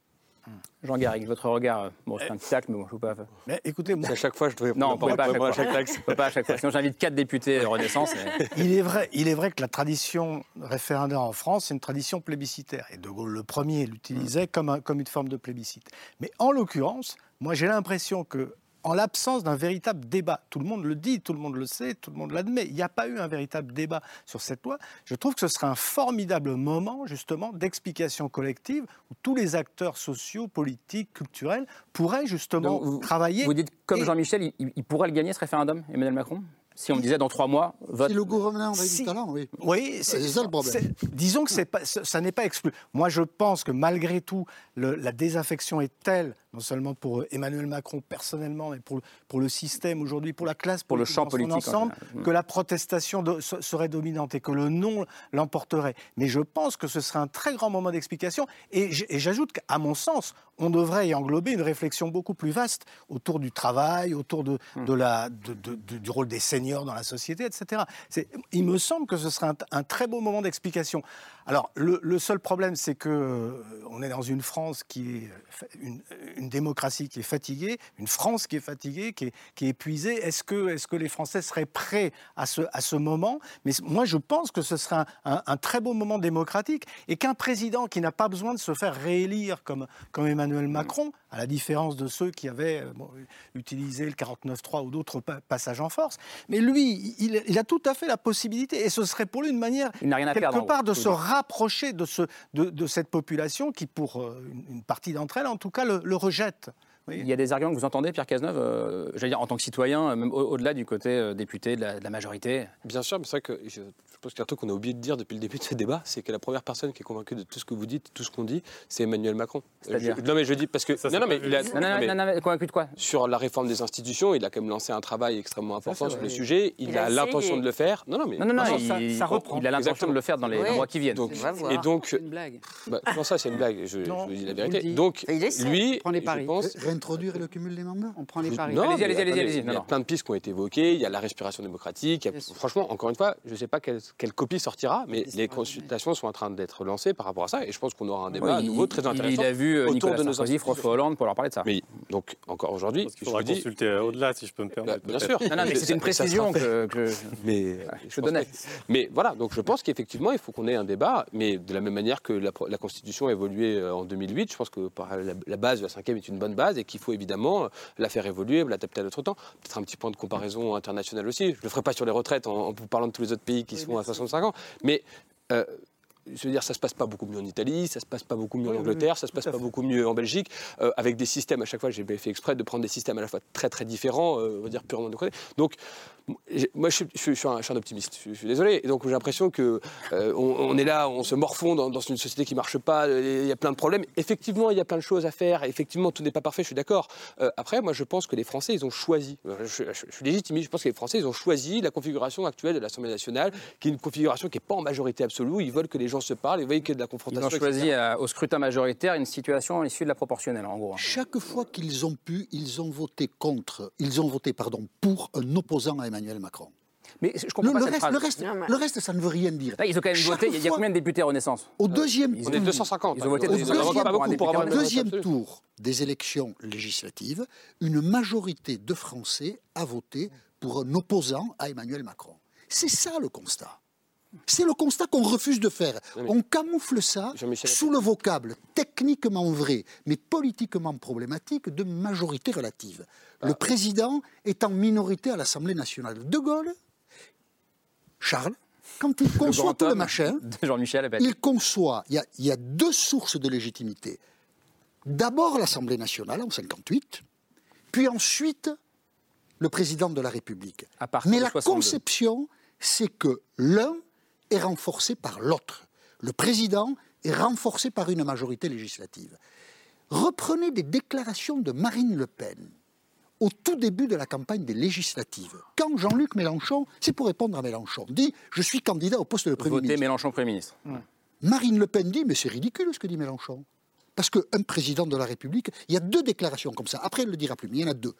Mmh. Jean Garrigue, votre regard, bon, c'est un petit tacle, mais bon, je ne peux pas. Mais écoutez, moi, à chaque fois, je dois. Non, on ne peut pas à chaque fois. peut pas à chaque fois. Sinon, j'invite quatre députés de Renaissance. il, est vrai, il est vrai que la tradition référendaire en France, c'est une tradition plébiscitaire. Et De Gaulle, le premier, l'utilisait comme, comme une forme de plébiscite. Mais en l'occurrence, moi, j'ai l'impression que en l'absence d'un véritable débat. Tout le monde le dit, tout le monde le sait, tout le monde l'admet. Il n'y a pas eu un véritable débat sur cette loi. Je trouve que ce serait un formidable moment, justement, d'explication collective où tous les acteurs sociaux, politiques, culturels pourraient justement travailler. Vous dites, comme Jean-Michel, il, pourrait le gagner, ce référendum, Emmanuel Macron si on me disait dans trois mois, vote. Si le gouvernement avait du talent, oui. Oui, c'est ça le problème. Disons que pas, ça n'est pas exclu. Moi, je pense que malgré tout, la désaffection est telle non seulement pour euh, Emmanuel Macron personnellement, mais pour, pour le système aujourd'hui, pour la classe, pour le champ politique ensemble, que la protestation serait dominante et que le non l'emporterait. Mais je pense que ce serait un très grand moment d'explication. Et j'ajoute qu'à mon sens, on devrait y englober une réflexion beaucoup plus vaste autour du travail, autour de, de la, de, du rôle des seniors dans la société, etc. Il me semble que ce serait un, un très beau moment d'explication. Alors, le, seul problème, c'est que euh, on est dans une France qui est une, démocratie qui est fatiguée, une France qui est fatiguée, qui est, épuisée. Est-ce que, est que les Français seraient prêts à ce, à ce moment? Mais moi, je pense que ce serait un, très beau moment démocratique et qu'un président qui n'a pas besoin de se faire réélire comme, comme Emmanuel Macron, à la différence de ceux qui avaient euh, utilisé le 49-3 ou d'autres passages en force, mais lui, il, a tout à fait la possibilité, et ce serait pour lui une manière, quelque part, de se rapprocher de, ce, de, cette population qui, pour euh, une, partie d'entre elles, en tout cas, le rejette. Il y a des arguments que vous entendez, Pierre Cazeneuve, euh, j'allais dire en tant que citoyen, euh, même au-delà du côté euh, député, de la, majorité Bien sûr, mais c'est vrai que je, pense qu'il y a un truc qu'on a oublié de dire depuis le début de ce débat, c'est que la première personne qui est convaincue de tout ce que vous dites, tout ce qu'on dit, c'est Emmanuel Macron. non, mais je dis parce que. non, non, mais, il a, non, non, convaincu de quoi? Sur la réforme des institutions, il a quand même lancé un travail extrêmement important sur le sujet. Il, a, l'intention de le faire. Non, non, mais. Non, non, il, ça, reprend. Il a l'intention de le faire dans les mois qui viennent. et donc. C'est une blague. Bah, comment ça, c'est une blague Je vous dis la vérité. Donc, lui, je pense. Réintroduire le cumul on prend les paris. allez-y, allez-y, allez-y. Il y a plein de pistes qui ont été évoquées. Il y a la respiration démocratique. Franchement, encore une fois, je ne sais pas quelle, copie sortira, mais les consultations sont en train d'être lancées par rapport à ça. Et je pense qu'on aura un débat à nouveau très intéressant. Il a vu euh, Nicolas Sarkozy, François Hollande pour leur parler de ça. Mais donc, encore aujourd'hui. Il faudra consulter euh, au-delà, si je peux me permettre. Bah, bien sûr. c'est une précision que, mais, je donnais. Mais voilà, donc je pense qu'effectivement, il faut qu'on ait un débat, mais de la même manière que la, Constitution a évolué euh, en 2008, je pense que la base de la cinquième est une bonne base et qu'il faut évidemment la faire évoluer l'adapter à notre temps. Peut-être un petit point de comparaison international aussi. Je ne le ferai pas sur les retraites en, vous parlant de tous les autres pays qui sont à 65 ans. Mais euh, je veux dire, ça se passe pas beaucoup mieux en Italie, ça se passe pas beaucoup mieux en Angleterre, ça se passe pas beaucoup mieux en Belgique, euh, avec des systèmes, à chaque fois, j'ai fait exprès de prendre des systèmes à la fois très très différents, euh, on va dire purement de côté. Donc, moi, je, suis un, optimiste, je, suis désolé. Et donc, j'ai l'impression qu'on euh, on est là, on se morfond dans, une société qui marche pas, il y a plein de problèmes. Effectivement, il y a plein de choses à faire, effectivement, tout n'est pas parfait, je suis d'accord. après, moi, je pense que les Français, ils ont choisi, je, suis légitime, je pense que les Français, ils ont choisi la configuration actuelle de l'Assemblée nationale, qui est une configuration qui n'est pas en majorité absolue, ils veulent que les gens se parlent, et vous voyez qu'il y a de la confrontation. Ils ont choisi euh, au scrutin majoritaire une situation issue de la proportionnelle, en gros. Chaque fois qu'ils ont pu, ils ont voté contre, ils ont voté pardon, pour un opposant à Emmanuel Macron. Mais je comprends le, pas le, cette reste, le, reste, ça ne veut rien dire. ils ont quand même voté. Il y a combien de députés Renaissance? Au deuxième tour. On est 250. Ils ont voté. Au deuxième, deuxième tour des élections législatives, une majorité de Français a voté pour un opposant à Emmanuel Macron. C'est ça le constat. C'est le constat qu'on refuse de faire. On camoufle ça sous le vocable techniquement vrai, mais politiquement problématique de majorité relative. Le ah. président est en minorité à l'Assemblée nationale. De Gaulle, Charles, quand il conçoit tout le machin, il conçoit, il y, a, il y a deux sources de légitimité. D'abord l'Assemblée nationale en 58, puis ensuite le président de la République. Mais la conception, c'est que l'un est renforcé par l'autre. Le président est renforcé par une majorité législative. Reprenez des déclarations de Marine Le Pen au tout début de la campagne des législatives. Quand Jean-Luc Mélenchon, c'est pour répondre à Mélenchon, dit Je suis candidat au poste de Premier Votez ministre. Mélenchon Premier ministre. Marine Le Pen dit Mais c'est ridicule ce que dit Mélenchon. Parce qu'un président de la République, il y a deux déclarations comme ça. Après, elle ne le dira plus, mais il y en a deux.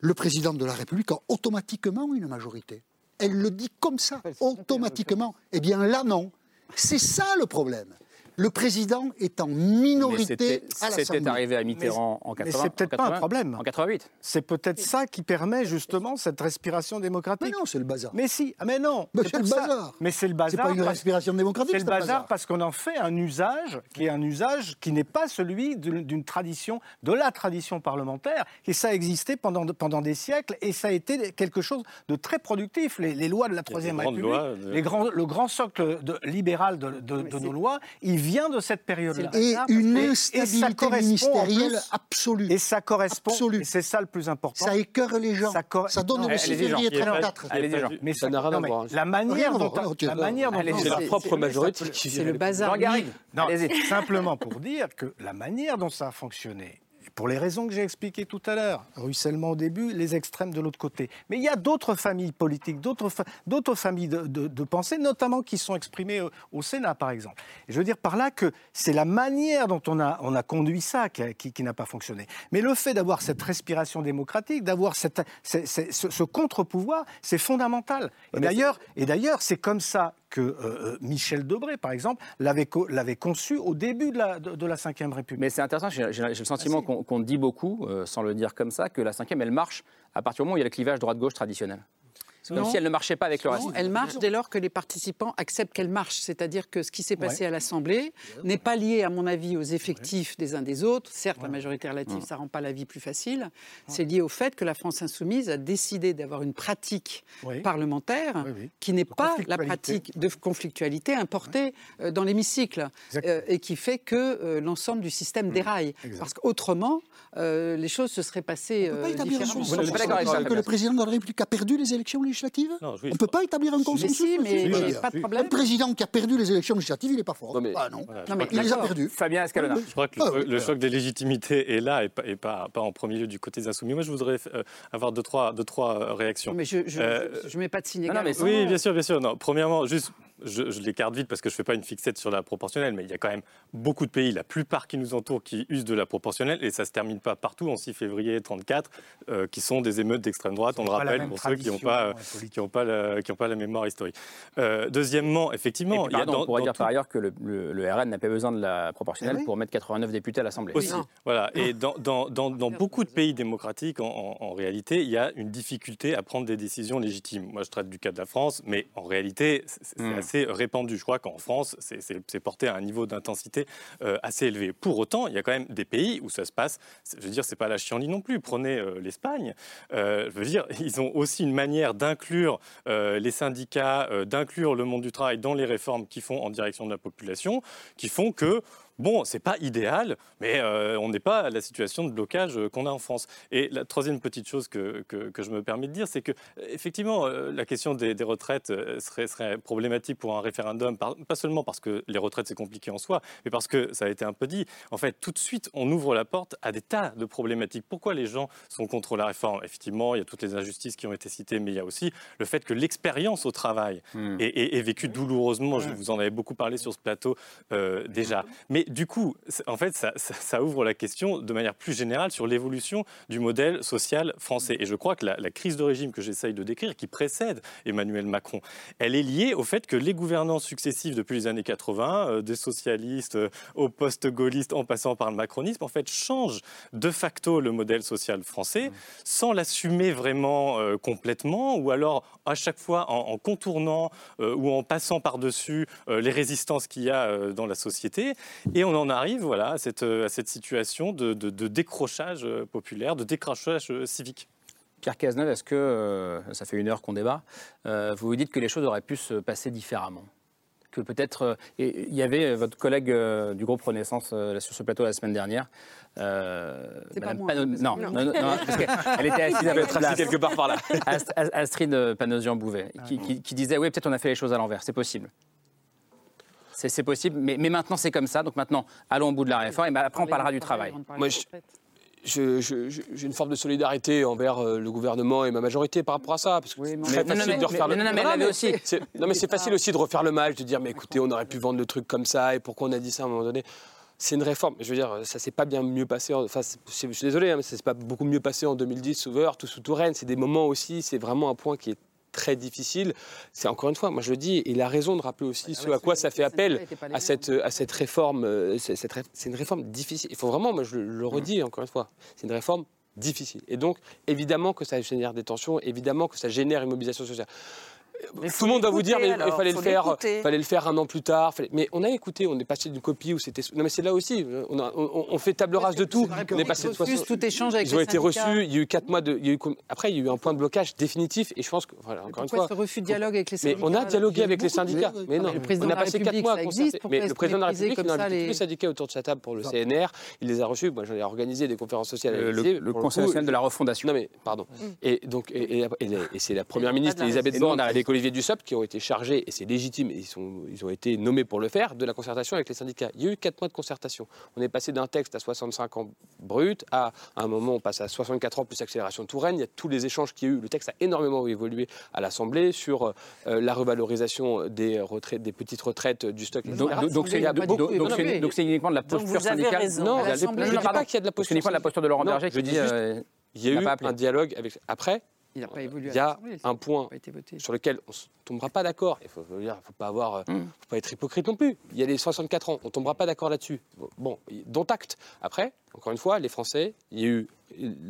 Le président de la République a automatiquement une majorité. Elle le dit comme ça, automatiquement. Eh bien là, non. C'est ça le problème le président est en minorité à l'Assemblée. C'était arrivé à Mitterrand en 80. Mais c'est peut-être pas un problème. En 88. C'est peut-être ça qui permet justement cette respiration démocratique. Mais non, c'est le bazar. Mais si, ah, mais non. Mais c'est le bazar. Mais c'est le bazar. C'est pas une respiration démocratique. C'est le bazar, parce qu'on en fait un usage qui est un usage qui n'est pas celui d'une tradition, de la tradition parlementaire. Et ça a existé pendant, pendant des siècles et ça a été quelque chose de très productif. Les, lois de la Troisième République, les grands, le grand socle de, libéral de, de nos lois, il vient de cette période-là. Et une instabilité ministérielle absolue. Et ça correspond, et c'est ça le plus important. Ça écœure les gens. Ça, donne le 6 février 34. Mais ça n'a rien à voir. La manière dont... La manière dont c'est leur propre majorité C'est le bazar. Non, simplement pour dire que la manière dont ça a fonctionné, pour les raisons que j'ai expliquées tout à l'heure. Ruissellement au début, les extrêmes de l'autre côté. Mais il y a d'autres familles politiques, d'autres, familles de, pensée, notamment qui sont exprimées au, Sénat, par exemple. Et je veux dire par là que c'est la manière dont on a, on a conduit ça qui, n'a pas fonctionné. Mais le fait d'avoir cette respiration démocratique, d'avoir ce, ce contre-pouvoir, c'est fondamental. Et d'ailleurs, c'est comme ça que euh, euh, Michel Debré, par exemple, l'avait, conçu au début de la, de, la Ve République. Mais c'est intéressant, j'ai, le sentiment ah, qu'on, dit beaucoup, euh, sans le dire comme ça, que la Ve, elle marche à partir du moment où il y a le clivage droite-gauche traditionnel. Comme si elle ne marchait pas avec le reste. elle marche dès lors que les participants acceptent qu'elle marche. C'est-à-dire que ce qui s'est passé à l'Assemblée n'est pas lié, à mon avis, aux effectifs des uns des autres. Certes, la majorité relative, ça ne rend pas la vie plus facile. C'est lié au fait que la France insoumise a décidé d'avoir une pratique parlementaire qui n'est pas la pratique de conflictualité importée euh, dans l'hémicycle euh, et qui fait que euh, l'ensemble du système déraille. Parce qu'autrement, les choses se seraient passées différemment. Vous n'êtes pas d'accord que le président de la République a perdu les élections on ne peut pas établir un consensus. Mais, si, mais, pas de problème. Un président qui a perdu les élections législatives, il n'est pas fort. Non, mais, ah, non. il les a perdues. Fabien Escalona. Je crois que le, ah choc des légitimités est là et pas, et pas, pas, en premier lieu du côté des insoumis. Moi, je voudrais euh, avoir deux, trois, deux, trois euh, réactions. Mais je ne euh, mets pas de signe Oui, bien sûr, bien sûr. Non, premièrement, juste je, je l'écarte vite parce que je ne fais pas une fixette sur la proportionnelle, mais il y a quand même beaucoup de pays, la plupart qui nous entourent, qui usent de la proportionnelle, et ça ne se termine pas partout en 6 février 34, euh, qui sont des émeutes d'extrême droite, on le rappelle, pour ceux qui n'ont pas, qui pas, la, pas la mémoire historique. Euh, deuxièmement, effectivement... il on pourrait dire par ailleurs que le, le, RN n'a pas besoin de la proportionnelle eh pour mettre 89 députés à l'Assemblée. Aussi, voilà. Et dans, dans, dans, beaucoup de pays démocratiques, en, en, réalité, il y a une difficulté à prendre des décisions légitimes. Moi, je traite du cas de la France, mais en réalité, c'est hmm assez répandu. Je crois qu'en France, c'est porté à un niveau d'intensité assez élevé. Pour autant, il y a quand même des pays où ça se passe. Je veux dire, c'est pas la chienlit non plus. Prenez l'Espagne. je veux dire, ils ont aussi une manière d'inclure les syndicats, d'inclure le monde du travail dans les réformes qu'ils font en direction de la population, qui font que Bon, c'est pas idéal, mais euh, on n'est pas à la situation de blocage euh, qu'on a en France. Et la troisième petite chose que, que, je me permets de dire, c'est que effectivement, euh, la question des, retraites serait, serait, problématique pour un référendum, pas seulement parce que les retraites c'est compliqué en soi, mais parce que ça a été un peu dit. En fait, tout de suite, on ouvre la porte à des tas de problématiques. Pourquoi les gens sont contre la réforme? Effectivement, il y a toutes les injustices qui ont été citées, mais il y a aussi le fait que l'expérience au travail hmm. est, vécue douloureusement. Je vous en avais beaucoup parlé sur ce plateau déjà. Mais du coup, en fait, ça, ouvre la question de manière plus générale sur l'évolution du modèle social français. Et je crois que la, crise de régime que j'essaye de décrire, qui précède Emmanuel Macron, elle est liée au fait que les gouvernants successifs depuis les années 80, euh, des socialistes euh, aux post-gaullistes en passant par le macronisme, en fait, changent de facto le modèle social français sans l'assumer vraiment euh, complètement, ou alors à chaque fois en, contournant ou en passant par-dessus les résistances qu'il y a dans la société. Et on en arrive voilà, à, cette, à cette situation de, décrochage euh, populaire, de décrochage euh, civique. Pierre Cazeneuve, est-ce que, euh, ça fait une heure qu'on débat, vous vous dites que les choses auraient pu se passer différemment? Que peut-être, il y avait votre collègue du groupe Renaissance sur ce plateau la semaine dernière, C'est pas moi, non, non, non, parce qu'elle était assise avec quelque part par là. Astrid Panosian-Bouvet, qui, qui, disait oui, peut-être on a fait les choses à l'envers, c'est possible c'est possible, mais, maintenant c'est comme ça. Donc maintenant, allons au bout de la réforme et après on parlera du travail. Moi, j'ai une forme de solidarité envers euh, le gouvernement et ma majorité par rapport à ça. Parce que c'est facile de refaire le mal. aussi. Non, mais c'est facile aussi de refaire le mal, de dire, mais écoutez, on aurait pu vendre le truc comme ça et pourquoi on a dit ça à un moment donné c'est une réforme. Je veux dire, ça s'est pas bien mieux passé. Enfin, je suis désolé, hein, mais ça s'est pas beaucoup mieux passé en 2010 sous Wörth ou sous Touraine. C'est des moments aussi. C'est vraiment un point qui est très difficile. C'est encore une fois, moi je le dis, il a raison de rappeler aussi ah ce à quoi ça fait appel à cette, à cette réforme. Euh, c'est une réforme difficile. Il faut vraiment, moi je le redis encore une fois, c'est une réforme difficile. Et donc, évidemment que ça génère des tensions, évidemment que ça génère une mobilisation sociale. Tout le monde va vous dire, mais il fallait le faire, fallait le faire un an plus tard. Mais on a écouté, on est passé d'une copie où c'était. Non, mais c'est là aussi. On, on, fait table rase de tout. On est passé de 60... tout échange avec Ils ont été reçus. Il y a eu quatre mois de. Il y a eu... Après, il y a eu un point de blocage définitif. Et je pense que voilà, encore une fois. ce refus de dialogue avec les syndicats Mais on a dialogué avec les syndicats. Mais non, on a passé quatre mois. Mais le président de la République, il a invité tous les syndicats autour de sa table pour le CNR. Il les a reçus. Moi, j'en ai organisé des conférences sociales. Le Conseil national de la refondation. Non, mais pardon. Et donc, et c'est la première ministre Elisabeth Borne avec Olivier Dussopt qui ont été chargés, et c'est légitime, et ils, sont, ils ont été nommés pour le faire, de la concertation avec les syndicats. Il y a eu 4 mois de concertation. On est passé d'un texte à 65 ans brut à, à un moment, on passe à 64 ans plus accélération de Touraine. Il y a tous les échanges qu'il y a eu. Le texte a énormément évolué à l'Assemblée sur euh, la revalorisation des, retraites, des petites retraites du stock. Donc, c'est uniquement de la posture syndicale Non, je ne dis pas qu'il y a de la posture. uniquement de la posture de Laurent Berger qui dit. Il y a eu un dialogue avec. Après, il n'a pas évolué. Il y a un point sur lequel on ne tombera pas d'accord. Il faut, faut, pas avoir, euh, faut pas être hypocrite non plus. Il y a les 64 ans, on ne tombera pas d'accord là-dessus. Bon, dont acte. Après, encore une fois, les Français, il y a eu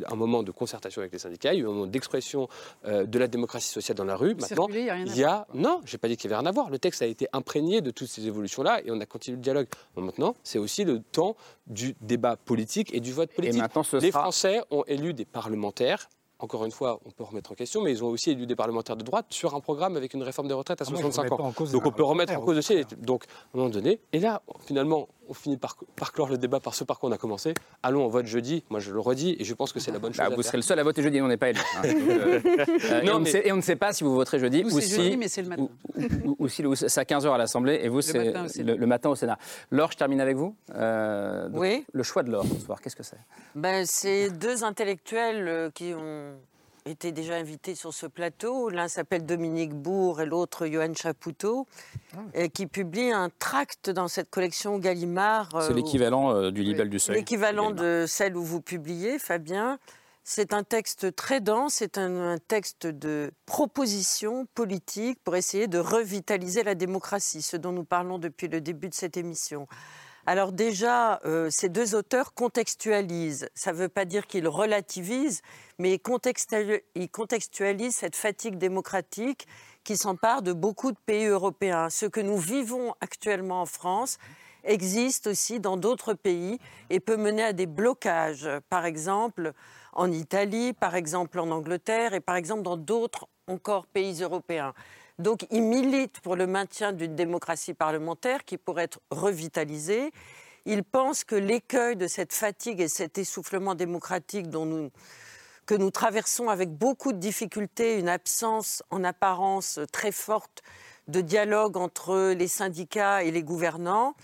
un moment de concertation avec les syndicats, il y a eu un moment d'expression euh, de la démocratie sociale dans la rue. Maintenant, il y a, rien il y a non, j'ai pas dit qu'il y avait rien à voir. Le texte a été imprégné de toutes ces évolutions-là et on a continué le dialogue. maintenant, c'est aussi le temps du débat politique et du vote politique. Et maintenant, les Français ont élu des parlementaires encore une fois, on peut remettre en question, mais ils ont aussi élu des parlementaires de droite sur un programme avec une réforme des retraites à 65 ah, ans. Donc on peut remettre en cause aussi. Donc, à un moment donné, et là, finalement, on finit par, clore le débat par ce par quoi on a commencé. Allons, on vote jeudi. Moi, je le redis et je pense que c'est la bonne bah, chose. vous serez le seul à voter jeudi, on n'est pas élu. Hein. Euh, euh, et, on ne sait pas si vous voterez jeudi ou si. mais c'est le matin. Ou, si c'est à 15h à l'Assemblée et vous, c'est le, matin au Sénat. Laure, je termine avec vous. Euh, oui. Le choix de Laure ce soir, qu'est-ce que c'est? Ben, C'est deux intellectuels qui ont été déjà invités sur ce plateau. L'un s'appelle Dominique Bourg et l'autre Johan Chapoutot, ah. qui publie un tract dans cette collection Gallimard. C'est euh, l'équivalent euh, du Libelle du Seuil. L'équivalent de celle où vous publiez, Fabien. C'est un texte très dense, c'est un, texte de proposition politique pour essayer de revitaliser la démocratie, ce dont nous parlons depuis le début de cette émission. Alors déjà, euh, ces deux auteurs contextualisent. Ça ne veut pas dire qu'ils relativisent, mais ils contextualisent cette fatigue démocratique qui s'empare de beaucoup de pays européens. Ce que nous vivons actuellement en France existe aussi dans d'autres pays et peut mener à des blocages, par exemple en Italie, par exemple en Angleterre et par exemple dans d'autres encore pays européens. Donc il milite pour le maintien d'une démocratie parlementaire qui pourrait être revitalisée. Il pense que l'écueil de cette fatigue et cet essoufflement démocratique que nous traversons avec beaucoup de difficultés, une absence en apparence très forte de dialogue entre les syndicats et les gouvernants,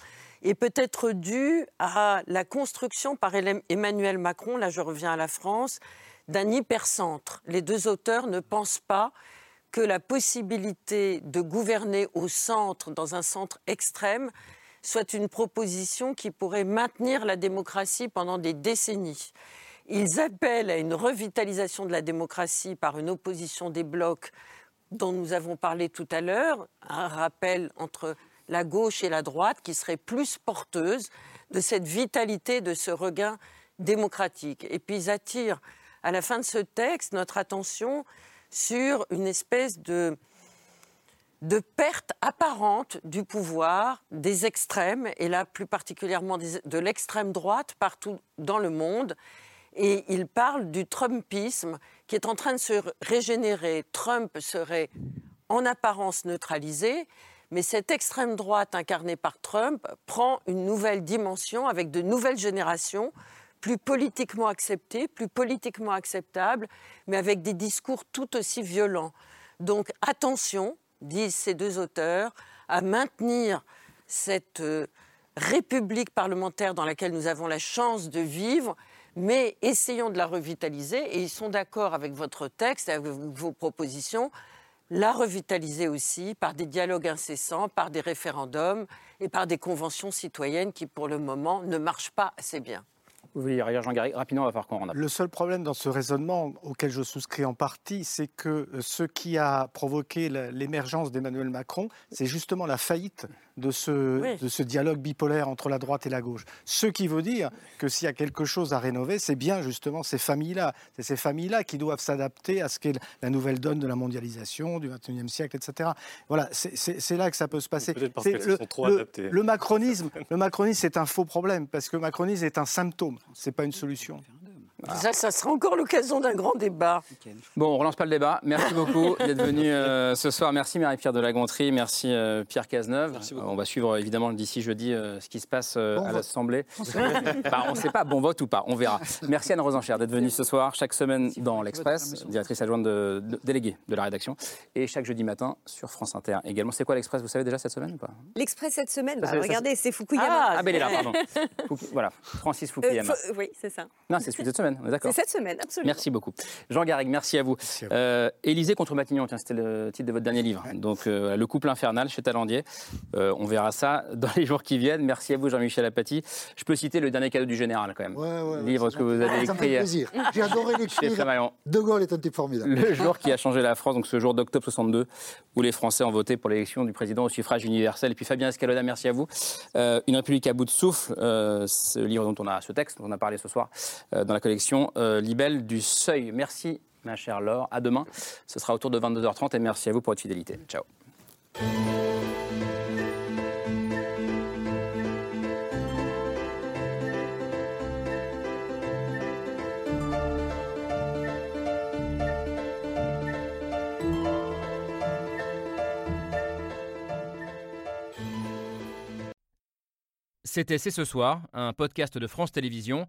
est peut-être dû à la construction par Emmanuel Macron, là je reviens à la France, d'un hypercentre. Les deux auteurs ne pensent pas que la possibilité de gouverner au centre, dans un centre extrême, soit une proposition qui pourrait maintenir la démocratie pendant des décennies. Ils appellent à une revitalisation de la démocratie par une opposition des blocs dont nous avons parlé tout à l'heure, un rappel entre la gauche et la droite qui serait plus porteuse de cette vitalité, de ce regain démocratique. Et puis ils attirent à la fin de ce texte notre attention sur une espèce de, de perte apparente du pouvoir des extrêmes, et là plus particulièrement de l'extrême droite partout dans le monde, et il parle du Trumpisme qui est en train de se régénérer. Trump serait en apparence neutralisé, mais cette extrême droite incarnée par Trump prend une nouvelle dimension avec de nouvelles générations plus politiquement acceptées, plus politiquement acceptables, mais avec des discours tout aussi violents. Donc attention, disent ces deux auteurs, à maintenir cette euh, république parlementaire dans laquelle nous avons la chance de vivre, mais essayons de la revitaliser et ils sont d'accord avec votre texte, avec vos propositions, la revitaliser aussi par des dialogues incessants, par des référendums et par des conventions citoyennes qui, pour le moment, ne marchent pas assez bien. Réagir, Jean Rapidement, on va faire qu'on Le seul problème dans ce raisonnement, auquel je souscris en partie, c'est que euh, ce qui a provoqué l'émergence d'Emmanuel Macron, c'est justement la faillite de ce, de ce dialogue bipolaire entre la droite et la gauche. Ce qui veut dire que s'il y a quelque chose à rénover, c'est bien justement ces familles-là. C'est ces familles-là qui doivent s'adapter à ce qu'est la nouvelle donne de la mondialisation, du XXIe siècle, etc. Voilà, c'est là que ça peut se passer. le, sont trop le, le macronisme, le macronisme, c'est un faux problème, parce que le macronisme est un symptôme, c'est pas une solution. Ça, ça sera encore l'occasion d'un grand débat. Bon, on relance pas le débat. Merci beaucoup d'être venu euh, ce soir. Merci Marie-Pierre de la Gontrie, merci euh, Pierre Cazeneuve. on va suivre évidemment d'ici jeudi euh, ce qui se passe à l'Assemblée. Bah, on ne sait pas, bon vote ou pas, on verra. Merci Anne Rosencher d'être venue ce soir, chaque semaine dans l'Express, directrice adjointe de, déléguée de la rédaction, et chaque jeudi matin sur France Inter également. C'est quoi l'Express Vous savez déjà cette semaine ou pas? L'Express cette semaine, bah, regardez, c'est Fukuyama. Ah, ah ben il est là, pardon. voilà, Francis Fukuyama. oui, c'est ça. Non, c'est celui de cette semaine, on est d'accord. C'est cette semaine, absolument. Merci beaucoup. Jean Garrigue, merci à vous. Euh, Élysée contre Matignon, tiens, c'était le titre de votre dernier livre. Donc, euh, Le couple infernal chez Talandier. Euh, on verra ça dans les jours qui viennent. Merci à vous, Jean-Michel Apathy. Je peux citer Le dernier cadeau du général, quand même. Ouais, ouais, livre que vous avez écrit. Ça plaisir. J'ai adoré l'écrire. De Gaulle est un type formidable. Le jour qui a changé la France, donc ce jour d'octobre 62, où les Français ont voté pour l'élection du président au suffrage universel. Et puis Fabien Escalona, merci à vous. Une République à bout de souffle, ce livre dont on a, ce texte dont on a parlé ce soir, dans la collection Libelle du Seuil. Merci, ma chère Laure. À demain. Ce sera autour de 22h30 et merci à vous pour votre fidélité. Ciao. C'était C'est ce soir, un podcast de France Télévisions.